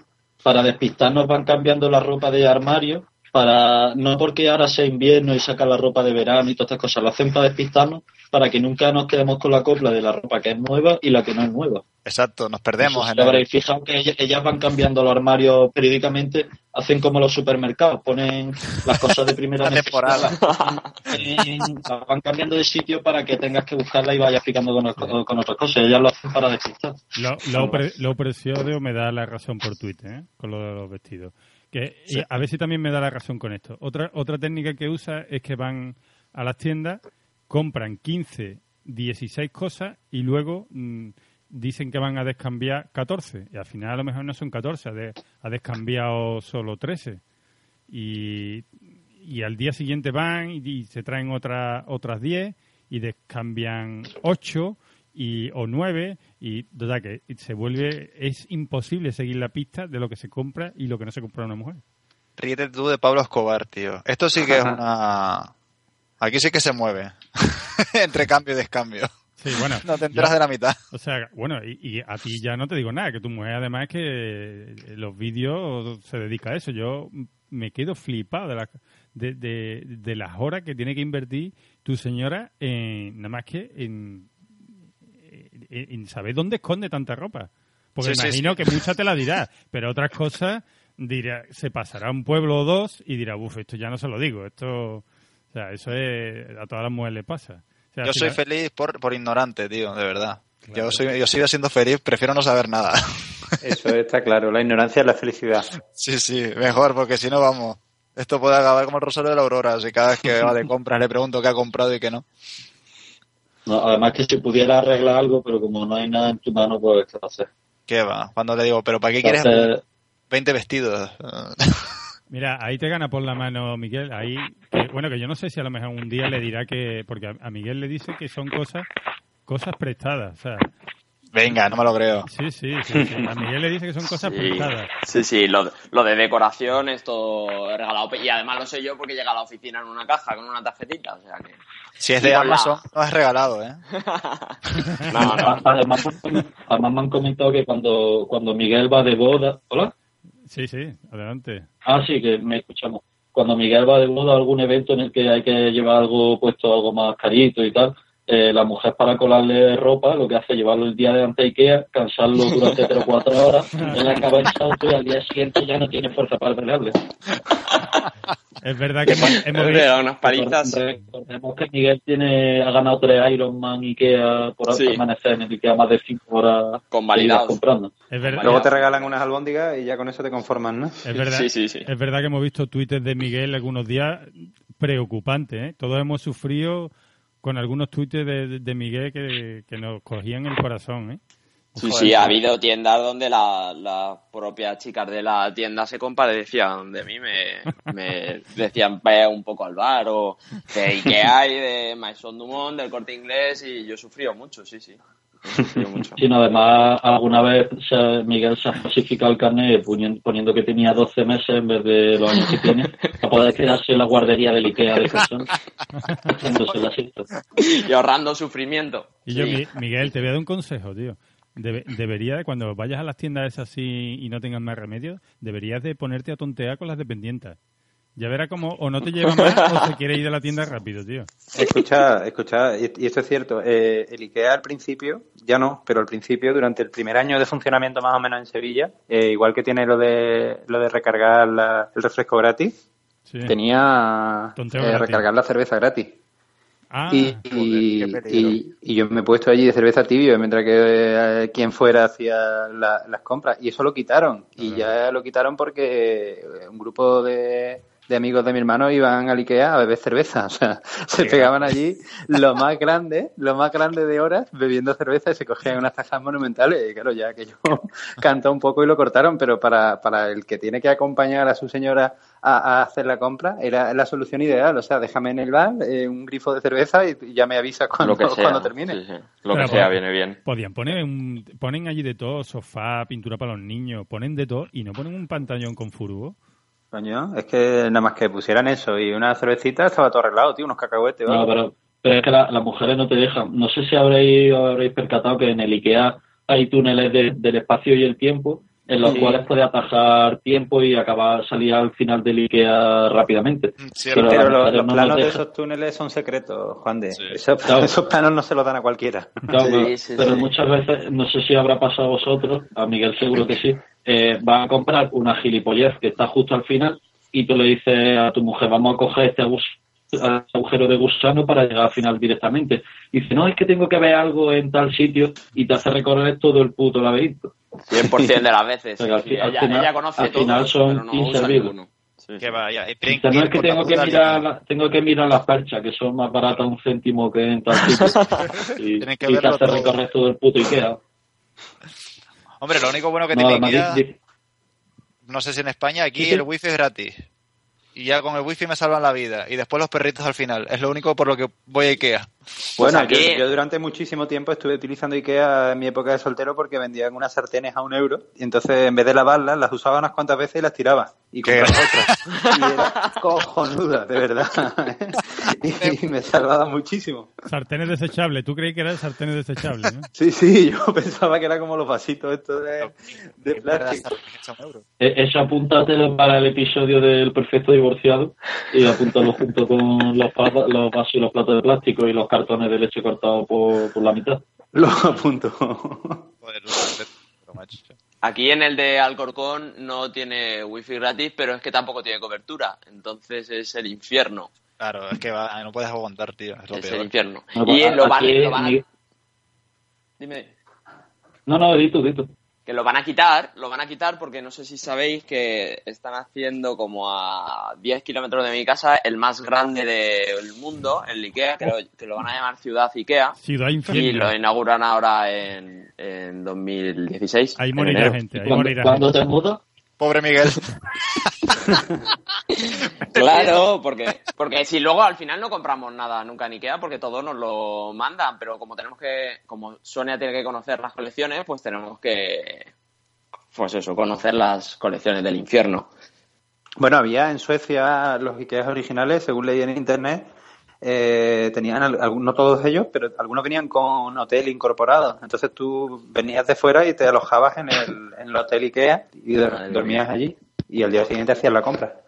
para despistarnos, van cambiando la ropa de armario. Para No porque ahora sea invierno y sacan la ropa de verano y todas estas cosas. Lo hacen para despistarnos, para que nunca nos quedemos con la copla de la ropa que es nueva y la que no es nueva. Exacto, nos perdemos. Eso en el- fijado que ellas, ellas van cambiando los armarios periódicamente, hacen como los supermercados, ponen las cosas de primera temporada. las van cambiando de sitio para que tengas que buscarla y vayas picando con, con otras cosas. Ellas lo hacen para despistar. Lo, lo, pre- lo precioso me da la razón por Twitter, ¿eh? con lo de los vestidos. Que, y a ver si también me da la razón con esto. Otra, otra técnica que usa es que van a las tiendas, compran 15, 16 cosas y luego mm, dicen que van a descambiar 14. Y al final a lo mejor no son 14, ha, de- ha descambiado solo 13. Y, y al día siguiente van y, y se traen otra, otras 10 y descambian 8 y, o 9 y total que se vuelve es imposible seguir la pista de lo que se compra y lo que no se compra una mujer. Ríete tú de Pablo Escobar, tío. Esto sí que es una... Aquí sí que se mueve. Entre cambio y descambio. Sí, bueno, No te enteras de la mitad. o sea, bueno, y, y a ti ya no te digo nada, que tu mujer además es que los vídeos se dedica a eso. Yo me quedo flipado de, la, de, de, de las horas que tiene que invertir tu señora en nada más que en, en saber dónde esconde tanta ropa. Porque Sí, imagino sí. que muchas te la dirá, pero otras cosas dirá, se pasará un pueblo o dos y dirá, uff, esto ya no se lo digo, esto, o sea, eso es, a todas las mujeres le pasa. O sea, Yo soy feliz por, por ignorante, tío, de verdad. Claro. Yo, soy, yo sigo siendo feliz, prefiero no saber nada. Eso está claro, la ignorancia es la felicidad. Sí, sí, mejor, porque si no, vamos, esto puede acabar como el rosario de la aurora, si cada vez que va de compras le pregunto qué ha comprado y qué no. No, además que si pudiera arreglar algo, pero como no hay nada en tu mano, pues ¿qué hacer? ¿Qué va? Cuando le digo, ¿pero para qué quieres Entonces, 20 vestidos? Mira, ahí te gana por la mano Miguel. Ahí, que, bueno, que yo no sé si a lo mejor un día le dirá que, porque a, a Miguel le dice que son cosas, cosas prestadas. O sea, Venga, no me lo creo. sí, sí, sí, sí. A Miguel le dice que son cosas Sí, sí, sí, lo, lo de decoración es todo regalado. Y además lo sé yo porque llega a la oficina en una caja con una tarjetita. O sea que. Si es de con la- Amazon, no es regalado, ¿eh? No, no. además, además me han comentado que cuando, cuando Miguel va de boda... ¿Hola? Sí, sí, adelante. Ah, sí, que me escuchamos. Cuando Miguel va de boda a algún evento en el que hay que llevar algo puesto, algo más carito y tal, eh, la mujer para colarle ropa lo que hace es llevarlo el día de ante a Ikea, cansarlo durante tres o cuatro horas, él acaba el salto y al día siguiente ya no tiene fuerza para pelearle. Es verdad que hemos, visto, verdad, unas palizas. Recordemos que Miguel tiene, ha ganado tres Ironman Ikea por Sí. permanecer en el Ikea más de cinco horas Convalidados. seguidas comprando. es verdad, Luego te regalan unas albóndigas y ya con eso te conformas, ¿no? es verdad, Sí, sí, sí. es verdad que hemos visto tuites de Miguel algunos días preocupantes, ¿eh? Todos hemos sufrido con algunos tuites de, de- Miguel que, que nos cogían el corazón, ¿eh? Sí, sí, ha habido tiendas donde las la propias chicas de la tienda se compadecían de mí, me, me decían vaya un poco al bar o de Ikea y de Maison Dumont, del Corte Inglés y yo he sufrido mucho, sí, sí. Mucho. Sí, no, además, alguna vez se- Miguel se ha falsificado el carnet poni- poniendo que tenía 12 meses en vez de los años que tiene, para poder quedarse en la guardería del Ikea de persona, haciéndose el asiento. Y ahorrando sufrimiento. Y yo, Sí. Mi- Miguel, te voy a dar un consejo, tío. Debe- debería, cuando vayas a las tiendas esas así y no tengas más remedio, deberías de ponerte a tontear con las dependientas. Ya verá como o no te lleva más o se quiere ir de la tienda rápido, tío. Escucha, escucha, y y esto es cierto, eh, el IKEA al principio, ya no, pero al principio, durante el primer año de funcionamiento más o menos en Sevilla, eh, igual que tiene lo de lo de recargar la- el refresco gratis, Sí. tenía eh, recargar la cerveza gratis. Ah, y, y, y- y yo me he puesto allí de cerveza tibio mientras que eh, quien fuera hacía la- las compras. Y eso lo quitaron. Y ya lo quitaron porque eh, un grupo de, de amigos de mi hermano iban al Ikea a beber cerveza. O sea, se pegaban allí lo más grande, lo más grande de horas bebiendo cerveza y se cogían unas tajas monumentales. Y claro, ya que yo cantó un poco y lo cortaron, pero para, para el que tiene que acompañar a su señora a, a hacer la compra era la solución ideal. O sea, déjame en el bar eh, un grifo de cerveza y, y ya me avisas cuando, lo que sea. cuando termine. Sí, sí. Lo Pero que sea bueno. viene bien. podían poner un, ponen allí de todo, sofá, pintura para los niños, ponen de todo y no ponen un pantallón con furbo. Coño, es que nada más que pusieran eso y una cervecita estaba todo arreglado, tío, unos cacahuetes. No, vamos. pero, pero es que la- las mujeres no te dejan. No sé si habréis, habréis percatado que en el IKEA hay túneles de- del espacio y el tiempo en los Sí. cuales puedes atajar tiempo y acabar salir al final del IKEA rápidamente. Sí, Pero los, planos de esos túneles son secretos, Juan de. Sí. Esos, Claro. esos planos no se los dan a cualquiera. Claro, Sí, pero, sí, pero sí. muchas veces, no sé si habrá pasado a vosotros, a Miguel seguro que sí, eh, vas a comprar una gilipollez que está justo al final y tú le dices a tu mujer, vamos a coger este agus- agujero de gusano para llegar al final directamente. Y dice, no, es que tengo que ver algo en tal sitio y te hace recorrer todo el puto laberinto. 100% de las veces. Sí, al sí. fi- al Ella, final- ella conoce al todo, final son no inservibles. Sí, Que vaya. Y no es que tengo que mirar, la- tengo que mirar las perchas, que son más baratas un céntimo que en tal sitio. y, Tienen que y te hace recorrer todo el puto Ikea. Hombre, lo único bueno que No, tiene Ikea, no sé si en España, aquí el wifi es gratis. Y ya con el wifi me salvan la vida. Y después los perritos al final. Es lo único por lo que voy a Ikea. Bueno, aquí- yo, yo durante muchísimo tiempo estuve utilizando Ikea en mi época de soltero porque vendían unas sartenes a un euro y entonces en vez de lavarlas las usaba unas cuantas veces y las tiraba y compraba otras. Y era cojonuda, de verdad. y, me salvaba muchísimo. Sartenes desechables, tú creí que eran sartenes desechables, ¿no? Sí, sí, yo pensaba que era como los vasitos estos de, de plástico. Eh, Eso apúntatelo para el episodio del perfecto divorciado y apúntalo junto con los vasos y los platos de plástico y los cartones de leche cortados por, por la mitad. Lo apunto. Joder. Aquí en el de Alcorcón no tiene wifi gratis, pero es que tampoco tiene cobertura. Entonces es el infierno. Claro, es que va- no puedes aguantar, tío. Es lo Es el infierno. No, Y lo van, lo van a... ni- Dime. No, no, di tú, di tú. Que lo van a quitar, lo van a quitar porque no sé si sabéis que están haciendo como a 10 kilómetros de mi casa el más grande del mundo, el Ikea, que lo, que lo van a llamar Ciudad Ikea. Ciudad Y infierno. lo inauguran ahora en, en 2016. Ahí morirá gente, ahí ¿Cuándo, morirá cuándo gente. te mudas? Pobre Miguel. Claro, porque, porque si luego al final no compramos nada nunca en Ikea porque todo nos lo mandan, pero como tenemos que, como Sonia tiene que conocer las colecciones, pues tenemos que, pues eso, conocer las colecciones del infierno. Bueno, había en Suecia los Ikeas originales, según leí en internet, eh, tenían, no todos ellos, pero algunos venían con hotel incorporado. Entonces tú venías de fuera y te alojabas en el, en el hotel Ikea y dormías allí. Y al día siguiente hacías la compra.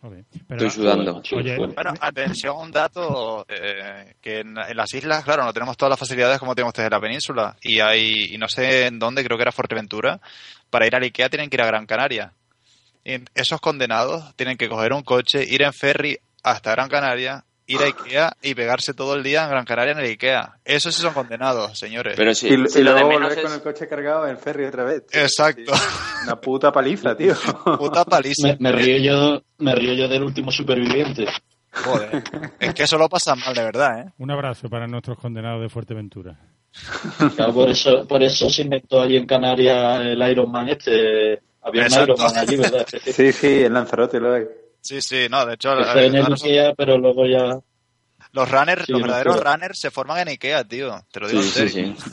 Pero, Estoy sudando. Oye, Bueno, atención, un dato eh, que en, en las islas, claro, no tenemos todas las facilidades como tenemos ustedes en la península. Y hay, y no sé en dónde, creo que era Fuerteventura, para ir al Ikea tienen que ir a Gran Canaria. Y esos condenados tienen que coger un coche, ir en ferry hasta Gran Canaria, ir a Ikea y pegarse todo el día en Gran Canaria en el Ikea. Esos sí son condenados, señores. Pero sí, y, si y luego volver con el coche cargado en ferry otra vez. tío. Exacto. Una puta paliza, tío. Puta paliza. Me, me río yo, me río yo del último superviviente. Joder. Es que eso lo pasan mal, de verdad, ¿eh? un abrazo para nuestros condenados de Fuerteventura. Claro, por eso, por eso se inventó allí en Canarias el Iron Man este. Había un. Iron Man allí, ¿verdad? Sí, sí. Sí, sí, en Lanzarote lo hay. Sí, sí, no, de hecho, en son- Ikea, pero luego ya. los runners, Sí, los verdaderos runners se forman en Ikea, tío. Te lo digo Sí, en sí, serio. sí.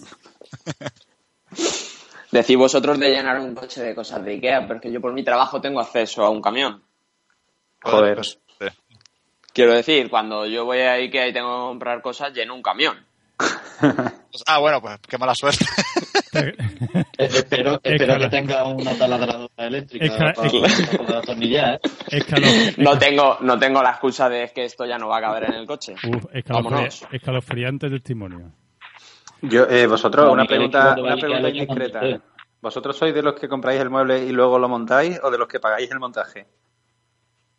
Decís vosotros de llenar un coche de cosas de Ikea, pero es que yo por mi trabajo tengo acceso a un camión. Joder. pues, eh, Quiero decir, cuando yo voy a Ikea y tengo que comprar cosas, lleno un camión. ah, bueno, pues qué mala suerte. Espero espero que tenga una taladradora eléctrica para para poder atornillar, ¿eh? No tengo, no tengo la excusa de que esto ya no va a caber en el coche. Uf, escalofri- Vámonos. escalofriante testimonio. Yo, eh, vosotros, una pregunta, una pregunta indiscreta. ¿Vosotros sois de los que compráis el mueble y luego lo montáis o de los que pagáis el montaje?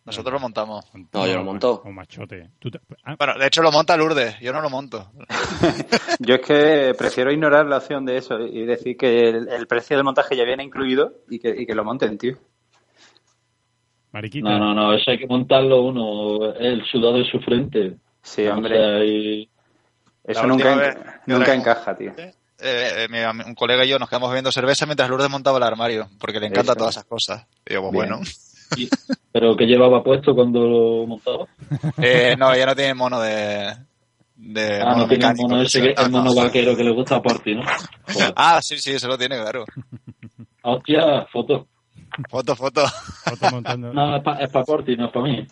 Nosotros lo montamos. No, yo lo monto. O machote. Tú te- ah, Bueno, de hecho lo monta Lourdes, yo no lo monto. Yo es que prefiero ignorar la opción de eso y decir que el, el precio del montaje ya viene incluido y que, y que lo monten, tío. mariquita. No, no, no, eso hay que montarlo uno, el sudado de su frente. Sí, O hombre. sea, y- Eso nunca, vez nunca encaja, tío. Eh, eh, mi am- un colega y yo nos quedamos bebiendo cerveza mientras Lourdes montaba el armario, porque le encantan Eso. todas esas cosas. Y digo, pues Bien. bueno. Y- pero que llevaba puesto cuando lo montaba. Eh, no, ella no tiene mono de. de Ah, mono no tiene el mecánico, mono ese, que, Ah, el mono no. vaquero que le gusta a Porti, ¿no? Joder. Ah, sí, sí, eso lo tiene, claro. Hostia, foto. Foto, foto. Otro montando- No, es para pa Porti, no es para mí.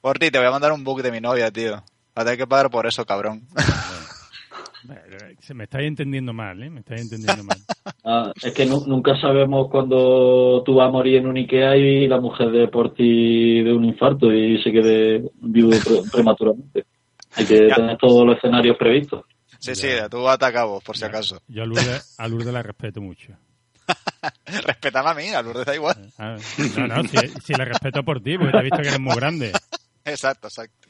Por ti, te voy a mandar un book de mi novia, tío. Va a tener que pagar por eso, cabrón. Se me estáis entendiendo mal, ¿eh? Me estáis entendiendo mal. Ah, es que nu- nunca sabemos cuando tú vas a morir en un Ikea y la mujer de Porti de un infarto y se quede viudo pre- prematuramente. Hay que Ya. tener todos los escenarios previstos. Sí, sí, tú ata a cabo, por si acaso. Yo a Lourdes, a Lourdes la respeto mucho. Respetame a mí, a Lourdes da igual. Ah, no, no, si, si la respeto por ti, porque te he visto que eres muy grande. Exacto, exacto.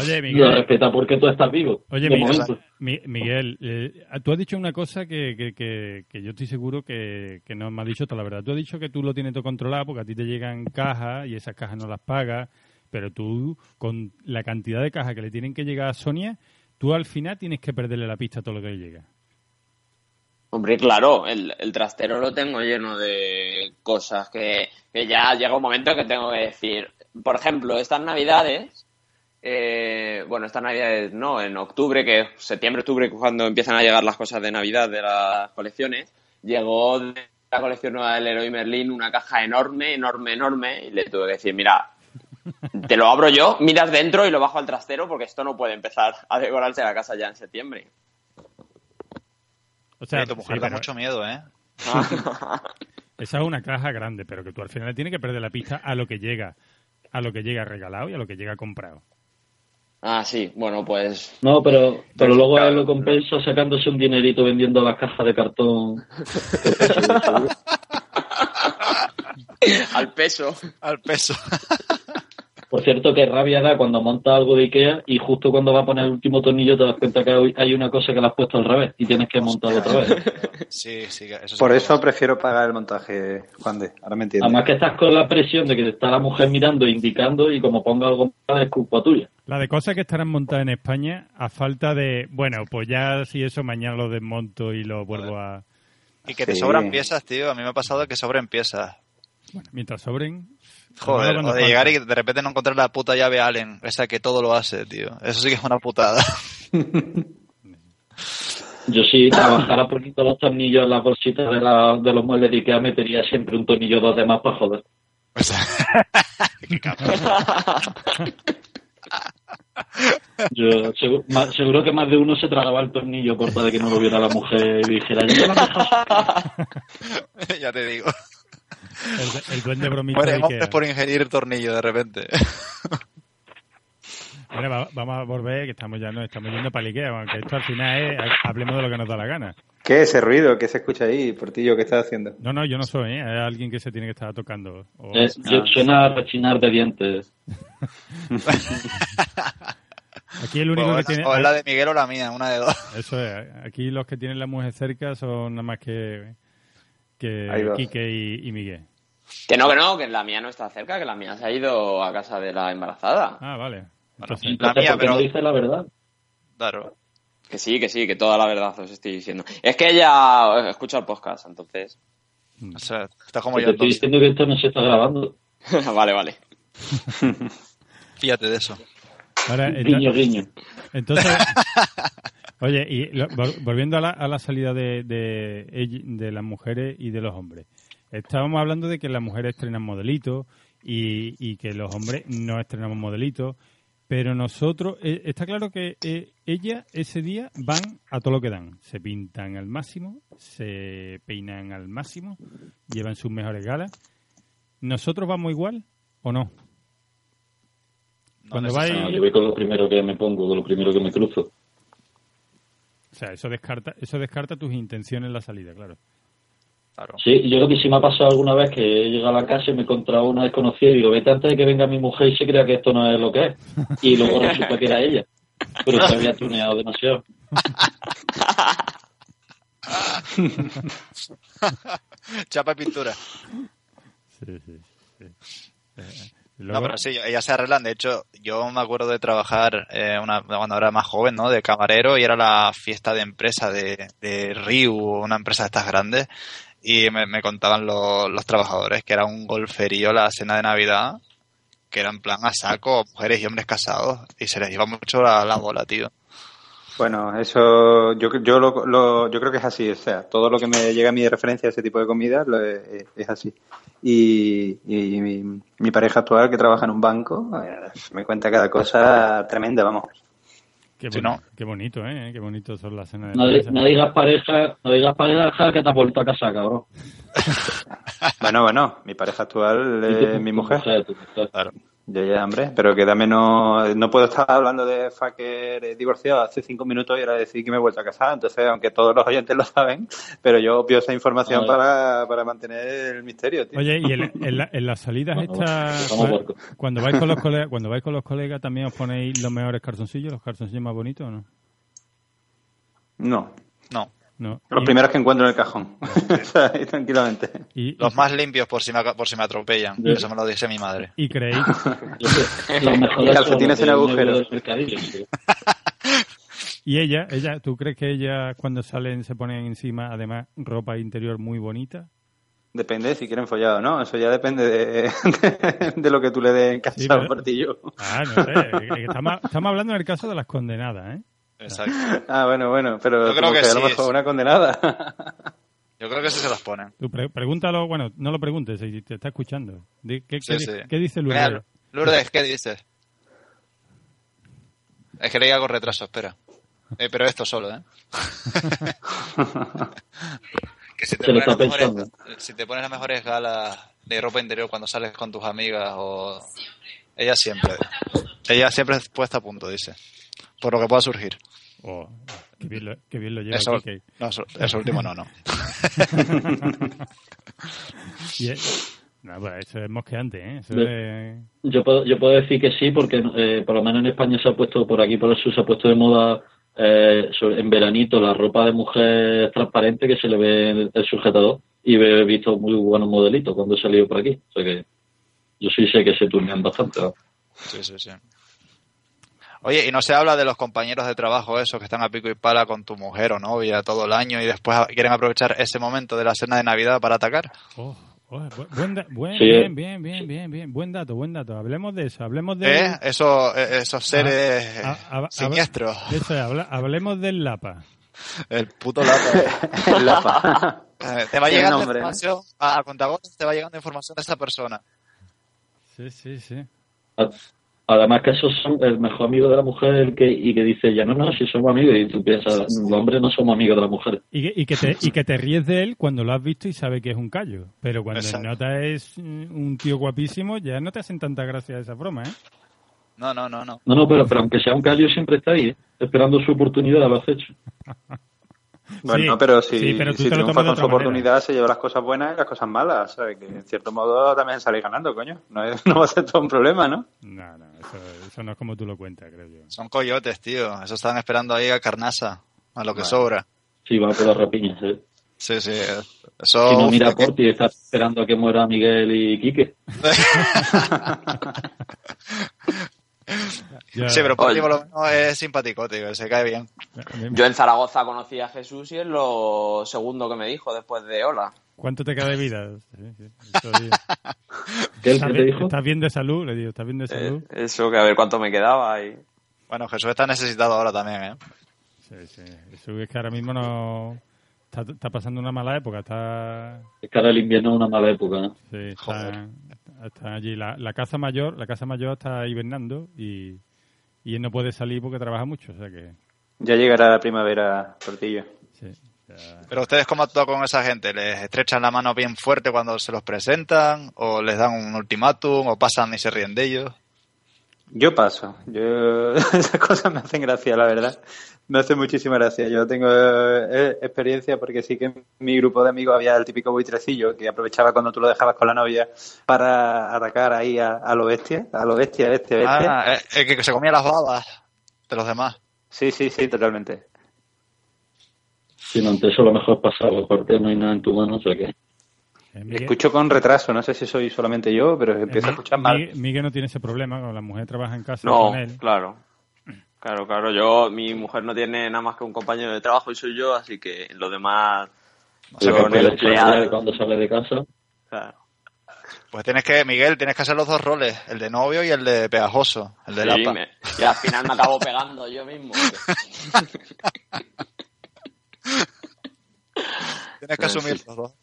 Oye, Lo Miguel, respeta porque tú estás vivo. Oye, Miguel, momento. Mi- Miguel eh, tú has dicho una cosa que, que, que, que yo estoy seguro que, que no me has dicho toda la verdad. Tú has dicho que tú lo tienes todo controlado porque a ti te llegan cajas y esas cajas no las pagas, pero tú, con la cantidad de cajas que le tienen que llegar a Sonia, tú al final tienes que perderle la pista a todo lo que le llega. Hombre, claro, el, el trastero lo tengo lleno de cosas que, que ya llega un momento que tengo que decir. Por ejemplo, estas navidades, eh, bueno, estas navidades no, en octubre, que septiembre, octubre, cuando empiezan a llegar las cosas de Navidad de las colecciones, llegó de la colección nueva del Leroy Merlin una caja enorme, enorme, enorme, y le tuve que decir, mira, te lo abro yo, miras dentro y lo bajo al trastero porque esto no puede empezar a decorarse la casa ya en septiembre. O sea, tu mujer sí, da pero mucho miedo, ¿eh? esa es una caja grande, pero que tú al final le tienes que perder la pista a lo que llega, a lo que llega regalado y a lo que llega comprado. Ah, sí, bueno, pues No, pero, pero luego claro. él lo compensa sacándose un dinerito vendiendo las cajas de cartón. al peso. Al peso. Por cierto, que rabia da cuando monta algo de Ikea y justo cuando va a poner el último tornillo te das cuenta que hay- hay una cosa que la has puesto al revés y tienes que montarlo otra vez. Sí, sí, que eso sí Por eso prefiero pagar el montaje, Juan de. Ahora me entiendes. Además que estás con la presión de que te está la mujer mirando, indicando y como ponga algo mal es culpa tuya. La de cosas que estarán montadas en España a falta de, bueno, pues ya si eso mañana lo desmonto y lo vuelvo a... Y que te Sí. sobran piezas, tío. A mí me ha pasado que sobren piezas. Bueno, mientras sobren... Joder, o de llegar y de repente no encontrar la puta llave Allen, esa que todo lo hace, tío. Eso sí que es una putada. Yo si trabajara poniendo los tornillos en las bolsitas de, la- de los muebles de Ikea metería siempre un tornillo o dos de más para joder. Yo seguro, ma- seguro que más de uno se tragaba el tornillo por tal de que no lo viera la mujer y dijera, ya te digo. El, el duende bromista de Ikea. hombres por ingerir tornillo de repente. Bueno, va- vamos a volver, que estamos ya no estamos yendo para Ikea, aunque esto al final es, ha- hablemos de lo que nos da la gana. ¿Qué es ese ruido que se escucha ahí, Portillo? ¿Qué estás haciendo? No, no, yo no soy, ¿eh? es alguien que se tiene que estar tocando. O- Eh, yo- suena a rechinar de dientes. Aquí el único o, que es- tiene... o es la de Miguel o la mía, una de dos. Eso es, aquí los que tienen la mujer cerca son nada más que, que. Quique y, y Miguel. Que no, que no, que la mía no está cerca, que la mía se ha ido a casa de la embarazada. Ah, vale. Entonces, Entonces, mía, ¿por qué pero- no dice la verdad? Claro. Que sí, que sí, que toda la verdad os estoy diciendo. Es que ella escucha el podcast, entonces. O sea, está como Te yo estoy entonces. diciendo que esto no se está grabando. vale, vale. Fíjate de eso. ahora, Guiño, guiño. entonces oye, y lo- vol- volviendo a la, a la salida de, de, de las mujeres y de los hombres. Estábamos hablando de que las mujeres estrenan modelitos y, y que los hombres no estrenamos modelitos, Pero nosotros, eh, está claro que eh, ella ese día van a todo lo que dan. Se pintan al máximo, se peinan al máximo, llevan sus mejores galas. ¿Nosotros vamos igual o no? No Cuando No, vais- yo voy con lo primero que me pongo, con lo primero que me cruzo. O sea, eso descarta, eso descarta tus intenciones en la salida, claro. Claro. Sí, yo lo que sí me ha pasado alguna vez que he llegado a la casa y me he encontrado una desconocida y digo, vete antes de que venga mi mujer y se crea que esto no es lo que es. Y luego resulta que era ella. Pero se había tuneado demasiado. Chapa y pintura. Sí, sí, sí. No, pero sí, ellas se arreglan. De hecho, yo me acuerdo de trabajar eh, una, cuando era más joven, ¿no? De camarero y era la fiesta de empresa de, de Riu, una empresa de estas grandes. Y me, me contaban los, los trabajadores que era un golferío la cena de Navidad, que era en plan a saco, mujeres y hombres casados. Y se les iba mucho la, la bola, tío. Bueno, eso yo, yo, lo, lo- yo creo que es así. O sea, todo lo que me llega a mí de referencia a ese tipo de comida lo- es, es así. Y, y mi, mi pareja actual, que trabaja en un banco, eh, me cuenta cada cosa tremenda, vamos. Qué, Sí, qué bonito, ¿eh? Qué bonito son las cenas de No, empresa. no digas pareja, no digas pareja que te has vuelto a casar, cabrón. Bueno, bueno, mi pareja actual es mi mujer. Claro. Yo ya, hombre, pero que dame no, no puedo estar hablando de fucker divorciado hace cinco minutos y ahora decir que me he vuelto a casar. Entonces, aunque todos los oyentes lo saben, pero yo obvio esa información para, para mantener el misterio, tío. Oye, y en, en la- en las salidas Bueno, estas, cuando vais con los colegas, cuando vais con los colegas también os ponéis los mejores calzoncillos, los calzoncillos más bonitos o no? No, No. No. los Y- primeros que encuentro en el cajón. Tranquilamente. y, Los más limpios por si me, por si me atropellan. Eso me lo dice mi madre. y creéis Yo calcetines en agujeros. y ella, ella, ¿tú crees que ella cuando salen se ponen encima además ropa interior muy bonita? Depende de si quieren follado o no. Eso ya depende de, de, de lo que tú le des en casa Sí, al pero- martillo. Ah, no sé. Estamos, estamos hablando en el caso de las condenadas, ¿eh? Exacto. Ah, bueno, bueno, pero Yo creo que a lo sí, mejor es- una condenada. Yo creo que sí se los ponen. Tú pre- pregúntalo, bueno, no lo preguntes, si te está escuchando. ¿Qué, Sí, qué, sí. qué dice? Mira, Lourdes, ¿qué dices? Es que leí algo retraso, espera. Eh, pero esto solo, ¿eh? que si te, pones las mejores, si te pones las mejores galas de ropa interior cuando sales con tus amigas o... Ella siempre. Ella siempre puesta a punto, dice. Por lo que pueda surgir. Oh, qué, bien lo, qué bien lo lleva Eso, no, eso, eso último no, no. Y es- no, pues eso es mosqueante, ¿eh? Eso es- Yo puedo, yo puedo decir que sí, porque eh, por lo menos en España se ha puesto, por aquí por el sur se ha puesto de moda eh, en veranito la ropa de mujer transparente que se le ve el, el sujetador y he visto muy buenos modelitos cuando he salido por aquí. O sea que yo sí sé que se turnean bastante. ¿no? Sí, sí, sí. Oye, y no se habla de los compañeros de trabajo esos que están a pico y pala con tu mujer o novia todo el año y después a- quieren aprovechar ese momento de la cena de Navidad para atacar. oh, oh, bu- buen, Sí, bien, eh. bien, bien, bien, bien. Buen dato, buen dato. Hablemos de eso, hablemos de... ¿Eh? Eso, eh, esos seres Ah, ah, ah, siniestros. eso, habla- hablemos del Lapa. El puto lata. La pa- Eh, te va llegando nombre, ¿eh? información, a, a contagotas te va llegando información de esa persona. Sí, sí, sí. Además que esos son el mejor amigo de la mujer el que, y que dice ya no, no, si somos amigos y tú piensas, los hombres no somos amigos de la mujer. Y que, y, que te, y que te ríes de él cuando lo has visto y sabes que es un callo. Pero cuando Exacto. nota es un tío guapísimo, ya no te hacen tanta gracia esa broma, ¿eh? No, no, no, no. No, no, pero, pero aunque sea un callo siempre está ahí, ¿eh? esperando su oportunidad, lo has hecho. Bueno, Sí, pero si, sí, pero si triunfa con su oportunidad, se lleva las cosas buenas y las cosas malas. ¿sabes? Que en cierto modo también sale ganando, coño. No, es- no va a ser todo un problema, ¿no? No, no, eso, eso no es como tú lo cuentas, creo yo. Son coyotes, tío. Eso están esperando ahí a carnaza, a lo que Vale. sobra. Sí, va por las rapiñas. ¿eh? Sí, sí. Eso, Si no mira uf, por ti, está esperando a que muera Miguel y Quique. Ya- Sí, pero por lo menos es simpático, tío. Se cae bien. Yo en Zaragoza conocí a Jesús y es lo segundo que me dijo después de hola. ¿Cuánto te queda de vida? ¿Qué, ¿Estás, ¿Qué te bien, dijo? estás bien de salud? Le digo, ¿estás bien de Eh, salud? eso, que a ver cuánto me quedaba y... Bueno, Jesús está necesitado ahora también, ¿eh? Sí, sí. Eso es que ahora mismo no... Está, está pasando una mala época, está... Es que ahora el invierno es una mala época, ¿no? Sí, está, Joder. Está allí. La, la casa mayor, la casa mayor está hibernando y, y él no puede salir porque trabaja mucho, o sea que... Ya llegará la primavera. Sí, ya- Pero ustedes, ¿cómo actúan con esa gente? ¿Les estrechan la mano bien fuerte cuando se los presentan? ¿O les dan un ultimátum? ¿O pasan y se ríen de ellos? Yo paso. Yo esas cosas me hacen gracia, la verdad. Me hace muchísima gracia. Yo tengo eh, experiencia porque sí que en mi grupo de amigos había el típico buitrecillo que aprovechaba cuando tú lo dejabas con la novia para atacar ahí a, a lo bestia, a lo bestia, bestia, bestia. Ah, eh, el que se comía las babas de los demás. Sí, sí, sí, totalmente. Si no, ante eso lo mejor es pasar, aparte no hay nada en tu mano, o sea que... Eh, Miguel- Escucho con retraso, no sé si soy solamente yo, pero eh, empiezo a escuchar mal. Miguel, Miguel no tiene ese problema, la mujer trabaja en casa No, con él. claro. Claro, claro. Yo, mi mujer no tiene nada más que un compañero de trabajo y soy yo, así que lo demás O sea, que ser cuando sale de casa. Claro. Pues tienes que, Miguel, tienes que hacer los dos roles, el de novio y el de pegajoso, el de Sí, lapa. me- y al final me acabo pegando yo mismo. Tienes que asumir los dos.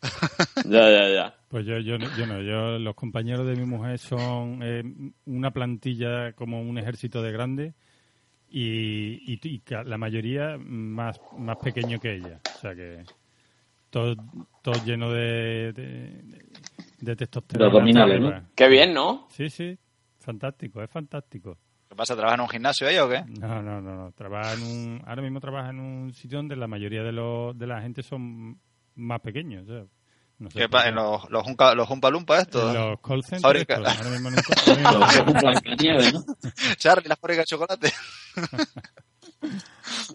ya, ya, ya. Pues yo, yo, no- yo no, yo, los compañeros de mi mujer son eh, una plantilla como un ejército de grande y, y, y la mayoría más, más pequeño que ella. O sea que todo, todo lleno de, de, de testosterona. ¿no? arriba. Qué bien, ¿no? Sí, sí, fantástico, es fantástico. ¿Qué pasa? ¿Trabajas en un gimnasio ella o qué? No, no, no, no. Trabaja en un, ahora mismo trabaja en un sitio donde la mayoría de, los, de la gente son más pequeños. o sea, no sé ¿Qué. ¿En los, los, junca, los Humpa Lumpa estos? En los call centers. Fábrica. estos, ahora mismo ¿no? Charlie, la fábrica de chocolate.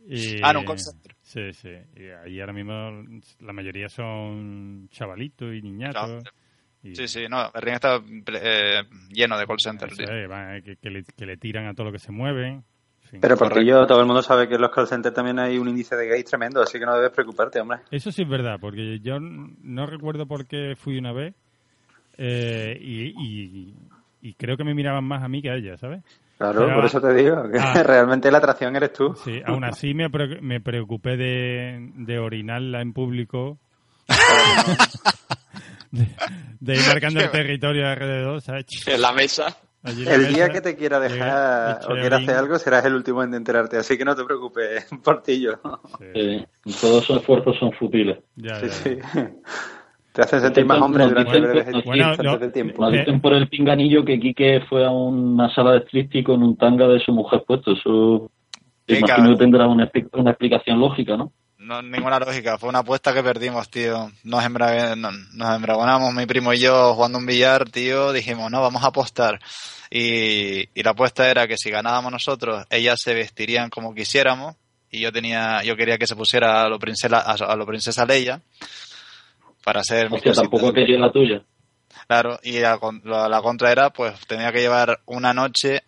y- Ah, en un call center. Sí, sí. Y ahí ahora mismo la mayoría son chavalitos y niñatos. Claro. y- Sí, sí, no, el ring está eh, lleno de call centers. es, van, que, que le, que le tiran a todo lo que se mueve. En fin. Pero Portillo, todo el mundo sabe que en los call centers también hay un índice de gays tremendo, así que no debes preocuparte, hombre. Eso sí es verdad, porque yo no recuerdo por qué fui una vez eh, y, y- y creo que me miraban más a mí que a ella, ¿sabes? Claro, Pero- por eso te digo, que Ah. realmente la atracción eres tú. Sí, aún así me, pre- me preocupé de, de orinarla en público, de, de ir marcando el territorio alrededor, ¿sabes? En la mesa. Allí El día que te quiera dejar o quiera hacer algo, serás el último en enterarte, así que no te preocupes, Portillo. Sí, Eh, todos esos esfuerzos son futiles. ya, Sí, ya. sí. Te hacen sentir más hombre durante dicen el que- breve nos Bueno, instante lo- del tiempo. Nos Eh. dicen por el pinganillo que Quique fue a una sala de striptease con un tanga de su mujer puesto. Eso Sí, imagino que tendrá una, una explicación lógica, ¿no? No, ninguna lógica, fue una apuesta que perdimos, tío. Nos, embra- no- nos embragonamos, mi primo y yo, jugando un billar, tío. Dijimos, no, vamos a apostar. Y, y la apuesta era que si ganábamos nosotros, ellas se vestirían como quisiéramos. Y yo tenía, yo quería que se pusiera a lo princesa, a, lo princesa Leia. Para ser mi Hostia, tampoco quería la tuya. Claro, y la, la contra era, pues, tenía que llevar una noche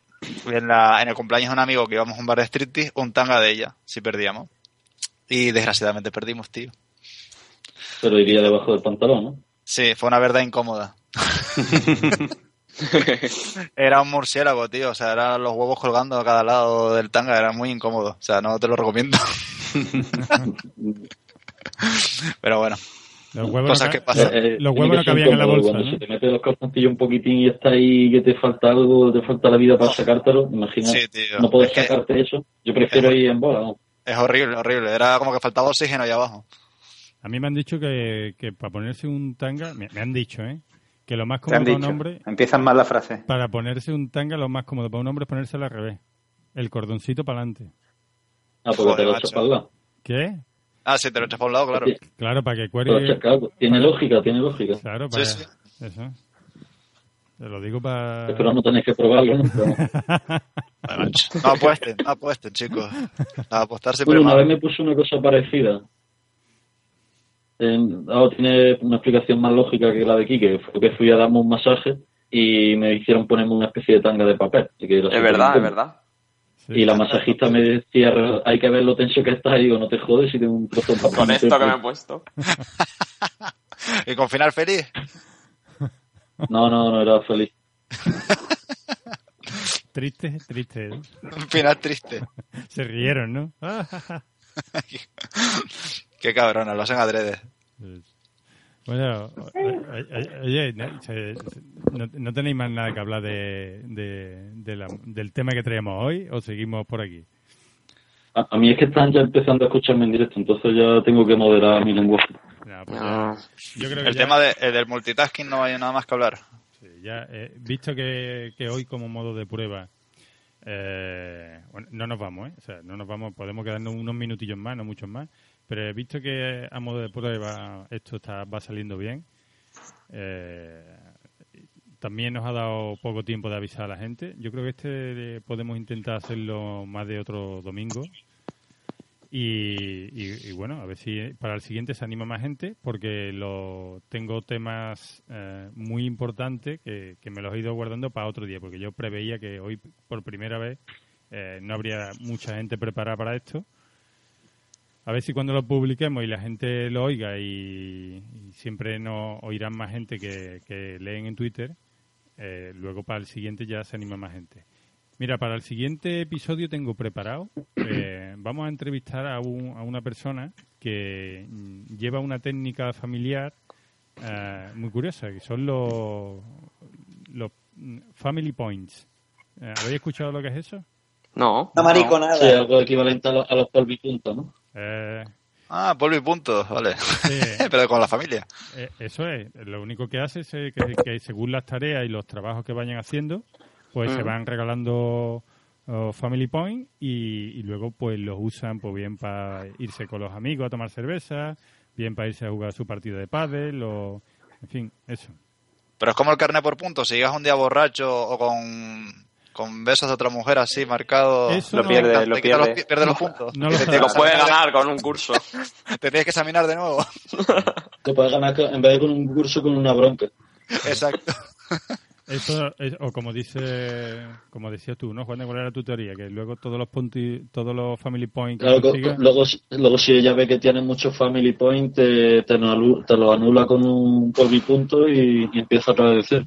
en, la, en el cumpleaños de un amigo que íbamos a un bar de striptease, un tanga de ella, si perdíamos. Y desgraciadamente perdimos, tío. Pero iría debajo del pantalón, ¿no? Sí, fue una verdad incómoda. era un murciélago, tío. O sea, eran los huevos colgando a cada lado del tanga. Era muy incómodo. O sea, no te lo recomiendo. Pero bueno, Los huevos, Cosas no, que pasan. Eh, eh, los huevos no cabían en la bolsa, Cuando ¿no? se te mete los calzoncillos un poquitín y está ahí que te falta algo, te falta la vida para sacártelo, imagina, Sí, tío. no puedes Es que- sacarte eso. Yo prefiero ir en bola, ¿no? Es horrible, horrible. Era como que faltaba oxígeno ahí abajo. A mí me han dicho que, que para ponerse un tanga, me, me han dicho, ¿eh? Que lo más cómodo para un hombre, Empiezan mal la frase. para ponerse un tanga, lo más cómodo para un hombre es ponérselo al revés. El cordoncito para adelante. Ah, porque Joder, te lo echas para el lado. ¿Qué? Ah, sí, te lo echas por un lado, claro. Sí, Claro, para que cuelgue. claro. Tiene lógica, tiene lógica. Claro, para. Sí, Eso. Te lo digo para. Espero no tenéis que probarlo. Pero- macho. No apuesten, no apuesten, chicos. A apostar siempre una vez me puso una cosa parecida. En- ahora tiene una explicación más lógica que la de aquí, que fue que fui a darme un masaje y me hicieron ponerme una especie de tanga de papel. que Es verdad, es verdad. Y la masajista me decía, hay que ver lo tenso que estás. Y digo, no te jodes si tengo un trozo de papel. Con esto que cuerpo". me he puesto. Y con final feliz. No, no, no era feliz. Triste, triste. Un final triste. Se rieron, ¿no? Qué cabrona, lo hacen adrede. Bueno, oye, no, tenéis más nada que hablar de, de- de la- del tema que traemos hoy o seguimos por aquí? A, a mí es que están ya empezando a escucharme en directo, entonces ya tengo que moderar mi lenguaje. No, pues ya- No. yo creo que El ya- tema de- el del multitasking no hay nada más que hablar. Sí, ya, eh, visto que, que hoy como modo de prueba eh, bueno, no nos vamos, ¿eh? O sea, no nos vamos, podemos quedarnos unos minutillos más, no muchos más, pero he visto que a modo de prueba esto está, va saliendo bien. Eh, también nos ha dado poco tiempo de avisar a la gente. Yo creo que este eh, podemos intentar hacerlo más de otro domingo. Y, y- bueno, a ver si para el siguiente se anima más gente, porque lo tengo temas eh, muy importantes que, que me los he ido guardando para otro día, porque yo preveía que hoy por primera vez eh, no habría mucha gente preparada para esto. A ver si cuando lo publiquemos y la gente lo oiga y, y siempre nos oirán más gente que, que leen en Twitter, eh, luego para el siguiente ya se anima más gente. Mira, para el siguiente episodio tengo preparado, eh, vamos a entrevistar a, un- a una persona que mm, lleva una técnica familiar eh, muy curiosa, que son los, los mm, family points. Eh, ¿Habéis escuchado lo que es eso? No. Una mariconada. Sí, algo equivalente a, los- a los polvipuntos, ¿no? Eh, Ah, polvo y puntos, vale. sí, Pero con la familia. Eh, eso es. Lo único que hace es que, que según las tareas y los trabajos que vayan haciendo, pues se Mm. van regalando oh, Family Point y, y luego pues los usan pues bien para irse con los amigos a tomar cerveza, bien para irse a jugar su partido de pádel o... En fin, eso. Pero es como el carnet por puntos. Si llegas un día borracho o con, con besos de otra mujer así marcado, Eso Lo no- pierde, lo los, pierde. pierde los puntos. No lo Te Lo puede ganar con un curso. Te tienes que examinar de nuevo. Te puedes ganar en vez de con un curso con una bronca. Exacto. Eso es- o como dice, como decías tú, ¿no, Juan? ¿Cuál era tu teoría? Que luego todos los punti- todos los Family Points Claro, luego, si- luego si ella ve que tienes muchos family points, te, te, lo alu- te lo anula con un polvipunto y, y empieza cero.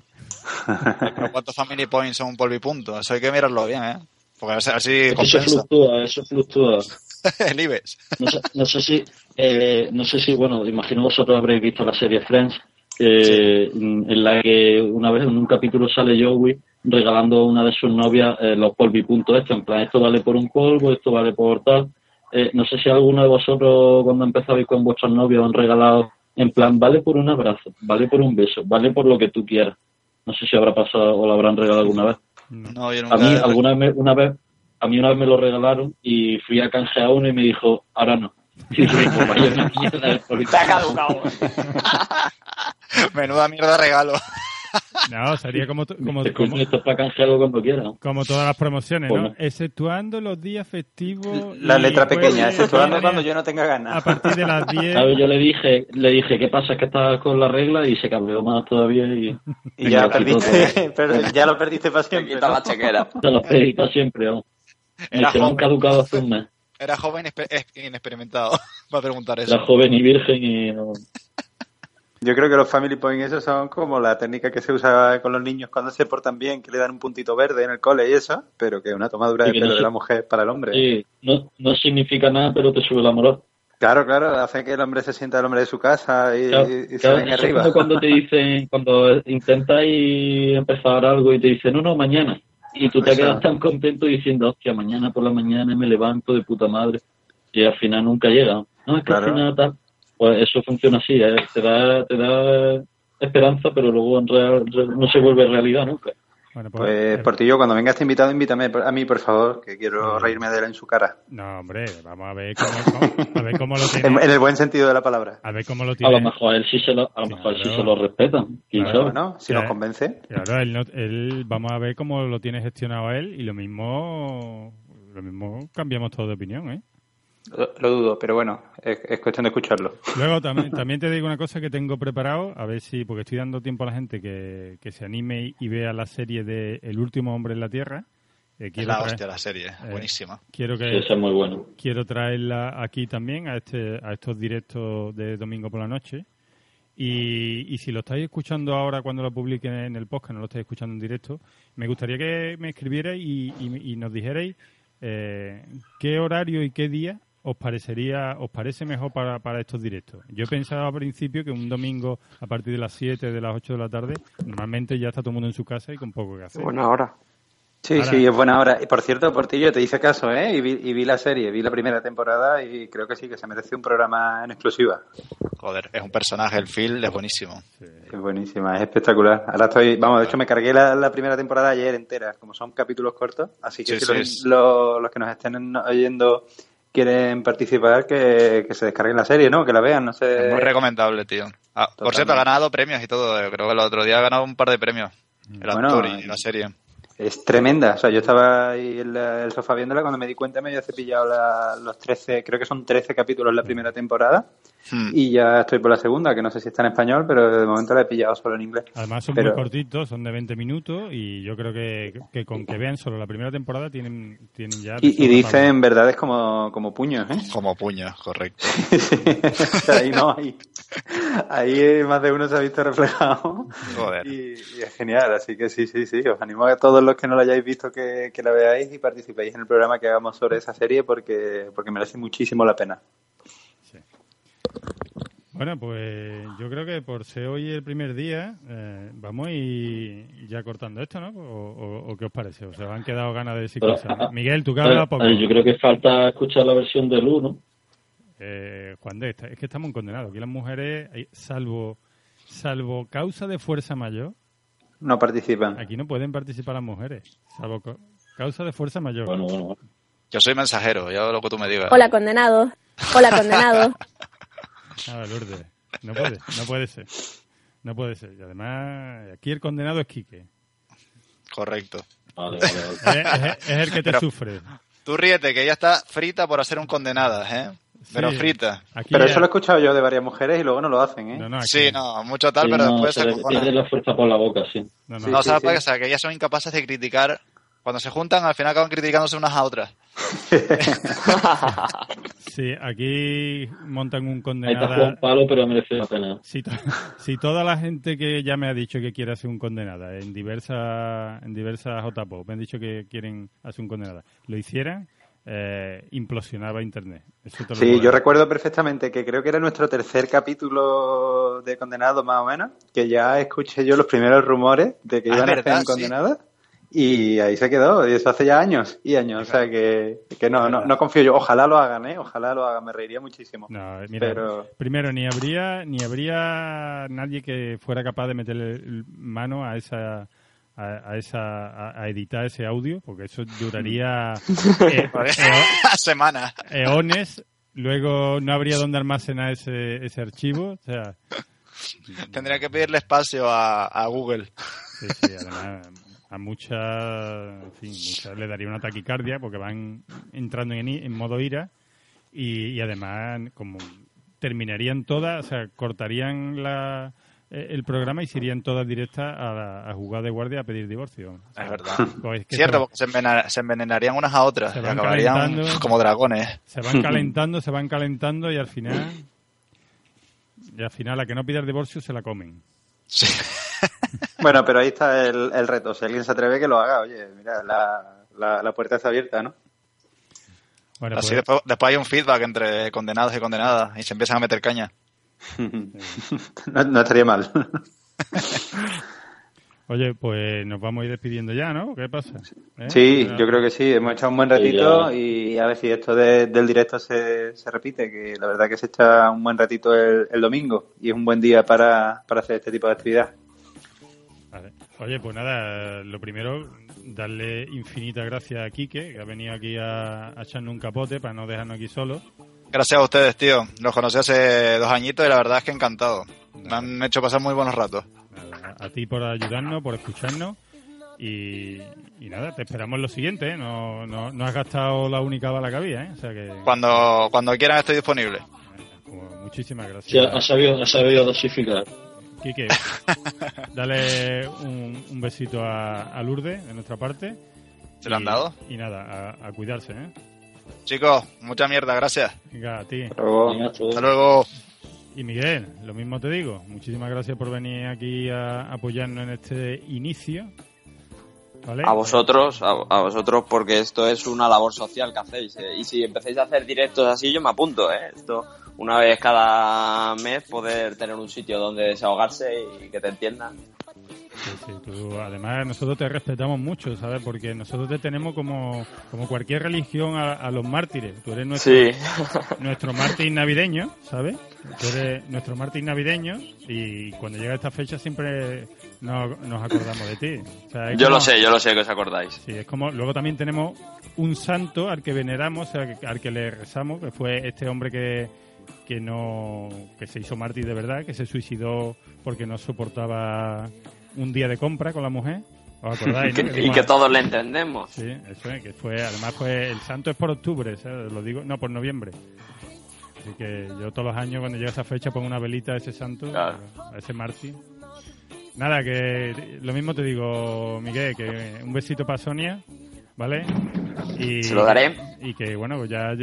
Pero ¿Cuántos family points son un polvo y punto? Eso hay que mirarlo bien, ¿eh? Porque así Eso fluctúa, eso fluctúa. el IBEX. No sé, no sé si, eh, no sé si, bueno, imagino vosotros habréis visto la serie Friends, eh, en la que una vez en un capítulo sale Joey regalando a una de sus novias eh, los polvipuntos estos, en plan, esto vale por un polvo, esto vale por tal. Eh, no sé si alguno de vosotros cuando empezabais con vuestros novios han regalado en plan, vale por un abrazo, vale por un beso, vale por lo que tú quieras. No sé si habrá pasado o lo habrán regalado alguna vez. No, yo nunca. A mí alguna vez, una vez, a mí una vez me lo regalaron y fui a canjear uno y me dijo, ahora no. Una mierda Te ha caducado. Menuda mierda regalo. No, sería como, como, Escucha, como, esto es para canjearlo cuando quieran. como todas las promociones, ¿no? Bueno. Exceptuando los días festivos. La letra pequeña, exceptuando cuando yo no tenga A ganas. partir de las 10. ¿Sabes? Yo le dije, le dije, ¿qué pasa? Es que estás con la regla y se cabreó más todavía y Y ya quitó perdiste, pero ya lo perdiste para Te siempre. ¿no? la chequera. Se lo pedí para siempre, vamos. Me caducado hace un mes. Era joven e inexper- inexperimentado. Va a preguntar eso. Era joven y virgen y no. Yo creo que los family points esos son como la técnica que se usa con los niños cuando se portan bien, que le dan un puntito verde en el cole y eso, pero que una tomadura de no pelo de la mujer para el hombre. Sí, no, no significa nada, pero te sube la moral. Claro, claro, hace que el hombre se sienta el hombre de su casa y, Claro, y se claro, venga eso es arriba. como cuando te dicen, cuando empezar algo y te dicen, no, no, mañana. Y tú te quedas tan contento diciendo, hostia, mañana por la mañana me levanto de puta madre. Y al final nunca llega. No, es que Claro. al final tal. Pues eso funciona así, ¿eh? te da, te da esperanza, pero luego en real, no se vuelve realidad nunca. Bueno, Pues, eh, Portillo, cuando venga este invitado, invítame a mí, por favor, que quiero reírme de él en su cara. No, hombre, vamos a ver cómo, cómo- a ver cómo lo En, tiene. en el buen sentido de la palabra. A ver cómo lo A tiene. lo mejor a él sí se lo, a lo mejor sí se lo respetan. ¿Quién Claro, sabe? Bueno, si Claro. nos convence. Claro, él, no- él- vamos a ver cómo lo tiene gestionado él y lo mismo, lo mismo cambiamos todo de opinión, ¿eh? Lo, lo dudo, pero bueno, es, es cuestión de escucharlo. Luego también, también te digo una cosa que tengo preparado, a ver si, porque estoy dando tiempo a la gente que, que se anime y, vea la serie de El último hombre en la Tierra. Eh, Es la traer- hostia la serie. Eh, Buenísima. quiero Sí, que eso es muy bueno. quiero traerla aquí también a este a estos directos de domingo por la noche. Y, y si lo estáis escuchando ahora cuando lo publiquen en el podcast, no lo estáis escuchando en directo, me gustaría que me escribierais y, y- y nos dijerais eh, qué horario y qué día os parecería, os parece mejor para, para estos directos? Yo pensaba al principio que un domingo a partir de las 7, de las 8 de la tarde, normalmente ya está todo el mundo en su casa y con poco que hacer. Buena hora. Sí, Ahora- sí, es buena hora. Y por cierto, Portillo, te hice caso, ¿eh? Y vi, y vi la serie, vi la primera temporada y creo que sí, que se merece un programa en exclusiva. Joder, es un personaje, el Phil es buenísimo. Es buenísima, es espectacular. Ahora estoy, vamos, de hecho me cargué la, la primera temporada ayer entera, como son capítulos cortos, así que Sí, si sí, los, es- los- los que nos estén oyendo quieren participar, que, que se descarguen la serie, ¿no? Que la vean, no sé. Es muy recomendable, tío. Ah, por cierto, ha ganado premios y todo. eh, Creo que el otro día ha ganado un par de premios. El actor y la serie. Es tremenda. O sea, yo estaba ahí en la- el sofá viéndola cuando me di cuenta me había cepillado la- los 13, creo que son 13 capítulos la primera temporada Hmm. y ya estoy por la segunda, que no sé si está en español, pero de momento la he pillado solo en inglés. Además son Pero- muy cortitos, son de 20 minutos y yo creo que, que con que vean solo la primera temporada tienen, tienen ya... Y, dicen verdades como, como puños, ¿eh? Como puños, correcto. Ahí no, ahí, ahí más de uno se ha visto reflejado Joder. y, y es genial, así que sí, sí, sí, os animo a todos los que no la hayáis visto que, que la veáis y participéis en el programa que hagamos sobre esa serie porque, porque merece muchísimo la pena. Bueno, pues yo creo que por ser hoy el primer día, eh, vamos a ir ya cortando esto, ¿no? O, o- o qué os parece? ¿O se os han quedado ganas de decir cosas? Miguel, tú que hablas poco. eh, yo creo que falta escuchar la versión de Lu, ¿no? Eh, Juan de, es que estamos condenados. Aquí las mujeres, salvo, salvo causa de fuerza mayor, No participan. aquí no pueden participar las mujeres. Salvo ca- causa de fuerza mayor. Bueno, bueno, bueno. Yo soy mensajero, yo lo que tú me digas. Hola, condenado. Hola, condenado. Nada, Lourdes. No puede, no puede ser. No puede ser. Y además, aquí el condenado es Quique. Correcto. Vale, vale, vale. Es, es- es el que te Pero- sufre. Tú ríete, que ella está frita por hacer un condenada, ¿eh? Pero frita. Aquí Pero ya- eso lo he escuchado yo de varias mujeres y luego no lo hacen, ¿eh? No, no, aquí- Sí, no, mucho tal, Sí, pero no, después se se le la fuerza por la boca, sí. no, no. Sí, No, ¿sabes sí, por qué? sí. O sea, que ellas son incapaces de criticar. Cuando se juntan, al final acaban criticándose unas a otras. Sí, aquí montan un Ahí está condenado. Juan Palo, pero merece la pena. Si, to- si toda la gente que ya me ha dicho que quiere hacer un condenada en diversas en diversas JPO me han dicho que quieren hacer un condenada, lo hicieran, eh, implosionaba Internet. Eso te lo Sí, yo recuerdo perfectamente que creo que era nuestro tercer capítulo de Condenados más o menos, que ya escuché yo los primeros rumores de que Ah, iban a hacer un Condenadas y ahí se quedó, y eso hace ya años y años, o sea que, que no, no, no confío yo, ojalá lo hagan, ¿eh? ojalá lo hagan, me reiría muchísimo. No, mira, Pero- primero ni habría ni habría nadie que fuera capaz de meterle mano a esa a, a esa a, a editar ese audio porque eso duraría eh, eo- Semanas. eones luego no habría dónde almacenar ese, ese archivo o sea Tendría que pedirle espacio a, a Google. sí, sí, además a muchas en fin muchas le daría una taquicardia porque van entrando en, i- en modo ira y, y además como terminarían todas o sea cortarían la eh, el programa y se irían todas directas a, la- a jugar de guardia a pedir divorcio. O sea, Es verdad. pues es que Cierto, se, porque se, envena- se envenenarían unas a otras Se van acabarían como dragones. se van calentando, se van calentando y al final y al final la que no pide el divorcio se la comen. Sí. Bueno, pero ahí está el, el reto, si alguien se atreve que lo haga, oye, mira, la, la, la puerta está abierta, ¿no? Bueno, Así pues, después, después hay un feedback entre condenados y condenadas y se empiezan a meter caña. no, no estaría mal. oye, pues nos vamos a ir despidiendo ya, ¿no? ¿Qué pasa? ¿Eh? Sí, Ya- yo creo que sí, hemos echado un buen ratito y a ver si esto de- del directo se, se repite, que la verdad que se echa un buen ratito el, el domingo y es un buen día para, para hacer este tipo de actividad. Oye, pues nada, lo primero, darle infinitas gracias a Quique, que ha venido aquí a, a echarnos un capote para no dejarnos aquí solos. Gracias a ustedes, tío. Los conocí hace dos añitos y la verdad es que encantado. Me han hecho pasar muy buenos ratos. Nada, a ti por ayudarnos, por escucharnos. Y, y nada, te esperamos en lo siguiente, ¿eh? No, no, no has gastado la única bala que había, ¿eh? O sea que... Cuando, cuando quieran estoy disponible. Pues muchísimas Sí, ha, gracias. sabido, ha sabido dosificar. Quique, dale un, un besito a, a Lourdes de nuestra parte. ¿Se lo han Y- dado? Y nada, a, a cuidarse, ¿eh? Chicos, mucha mierda, gracias. Venga, a ti. Hasta luego. Hasta luego. Y Miguel, lo mismo te digo. Muchísimas gracias por venir aquí a apoyarnos en este inicio. ¿vale? A vosotros, a, a vosotros, porque esto es una labor social que hacéis. eh. Y si empecéis a hacer directos así, yo me apunto, ¿eh? Esto, una vez cada mes, poder tener un sitio donde desahogarse y que te entiendan. Sí, sí, tú, además nosotros te respetamos mucho, ¿sabes? Porque nosotros te tenemos como, como cualquier religión a, a los mártires. Tú eres nuestro, Sí. nuestro mártir navideño, ¿sabes? Tú eres nuestro mártir navideño y cuando llega esta fecha siempre nos, nos acordamos de ti. O sea, es Yo como- lo sé, yo lo sé que os acordáis. Sí, es como, luego también tenemos un santo al que veneramos, que- al que le rezamos, que fue este hombre que, que no, que se hizo mártir de verdad, que se suicidó porque no soportaba un día de compra con la mujer. ¿Os acordáis? no? y que todos le entendemos. Sí, eso es, que fue, además fue, el santo es por octubre, ¿sabes? lo digo, no, por noviembre. Así que yo todos los años cuando llega esa fecha pongo una velita a ese santo, Claro. a ese mártir. Nada, que lo mismo te digo, Miguel, que un besito para Sonia, ¿vale? Y, Se lo daré. Y que, bueno, pues ya...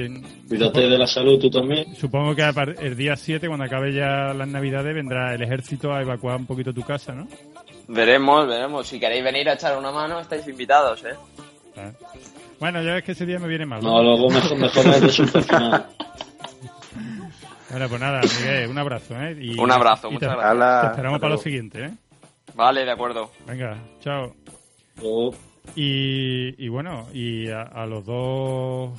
Cuídate de la salud tú también. Supongo que el día 7, cuando acabe ya las navidades, vendrá el ejército a evacuar un poquito tu casa, ¿no? Veremos, veremos. Si queréis venir a echar una mano, estáis invitados, ¿eh? Ah. Bueno, ya ves que ese día me viene mal. No, luego mejor, mejor. Bueno, pues nada, Miguel, un abrazo, ¿eh? Y- Un abrazo, y muchas te, gracias. Te esperamos hasta para lo siguiente, ¿eh? Vale, de acuerdo. Venga, chao. Luego, Y, y bueno, y a, a los dos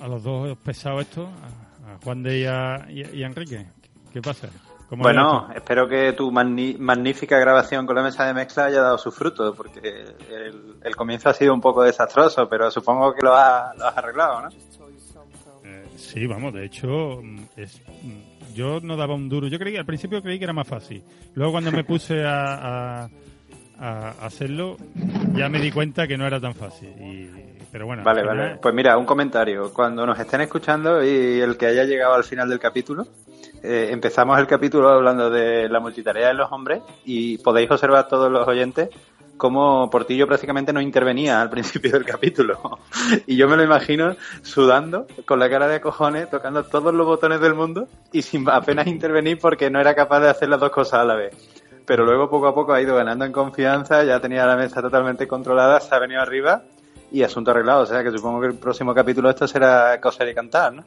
a los dos pesados estos, a, a Juan de y a, y y Enrique, ¿qué pasa? ¿Cómo Bueno, espero que tu magnífica grabación con la mesa de mezcla haya dado su fruto, porque el, el comienzo ha sido un poco desastroso, pero supongo que lo has, lo has arreglado, ¿no? Eh, sí, vamos, de hecho, mm, es, mm, yo no daba un duro. Yo creí, al principio creí que era más fácil. Luego cuando me puse a, a- a hacerlo, ya me di cuenta que no era tan fácil. Y, pero bueno, Vale, vale. Pues mira, un comentario. Cuando nos estén escuchando y el que haya llegado al final del capítulo, eh, empezamos el capítulo hablando de la multitarea de los hombres y podéis observar todos los oyentes cómo Portillo prácticamente no intervenía al principio del capítulo. y yo me lo imagino sudando, con la cara de cojones, tocando todos los botones del mundo y sin apenas intervenir porque no era capaz de hacer las dos cosas a la vez. Pero luego poco a poco ha ido ganando en confianza, ya tenía la mesa totalmente controlada, se ha venido arriba y asunto arreglado. O sea que supongo que el próximo capítulo esto será coser y cantar, ¿no?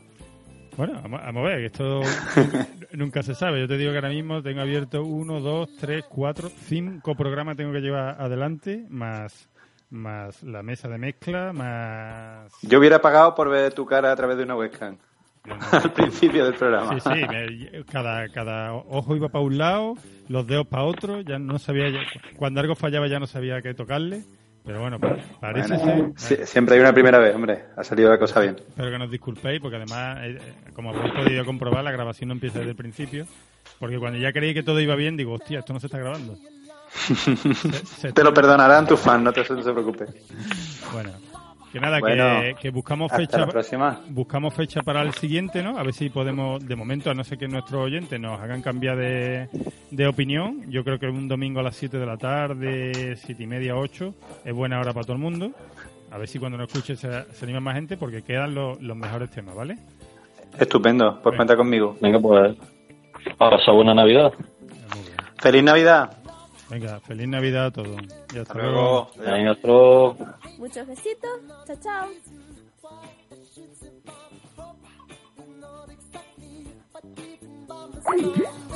Bueno, vamos, a ver, que esto nunca se sabe. Yo te digo que ahora mismo tengo abierto uno, dos, tres, cuatro, cinco programas tengo que llevar adelante, más, más la mesa de mezcla, más... Yo hubiera pagado por ver tu cara a través de una webcam No. al principio del programa. Sí, sí, cada, cada ojo iba para un lado, los dedos para otro, ya no sabía, ya- cuando algo fallaba ya no sabía qué tocarle, pero bueno, pa- parece Bueno, ser... siempre hay una primera vez, hombre. Ha salido la cosa bien. Espero que nos disculpéis, porque además, eh, eh, como habéis podido comprobar, la grabación no empieza desde el principio. Porque cuando ya creí que todo iba bien, digo, hostia, esto no se está grabando. Se- se Te lo perdonarán tus fans, no te no se preocupe. Bueno, que nada, Bueno, que, que buscamos Hasta fecha. la próxima. Buscamos fecha para el siguiente, ¿no? A ver si podemos, de momento, a no ser que nuestros oyentes nos hagan cambiar de, de opinión. Yo creo que un domingo a las 7 de la tarde, 7 y media, 8, es buena hora para todo el mundo. A ver si cuando nos escuche se, se anima más gente, porque quedan los, los mejores temas, ¿vale? Estupendo, pues cuenta conmigo. venga, pues, a pasar buena Navidad. ¡Feliz Navidad! Venga, feliz Navidad a todos. Y hasta, Hasta luego. luego. Venga, otro. Muchos besitos. Chao, chao.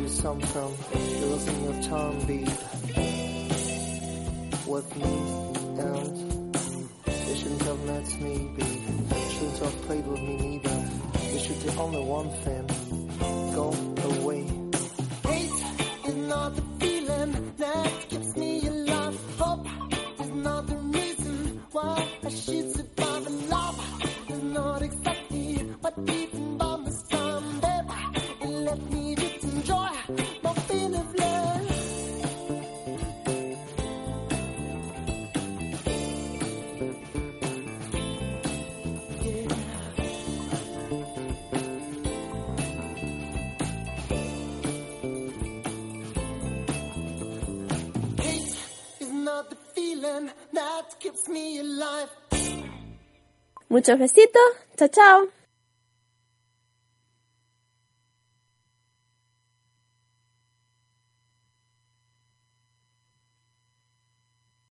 you something. You're losing your charm beat. Muchos besitos. Chao, chao.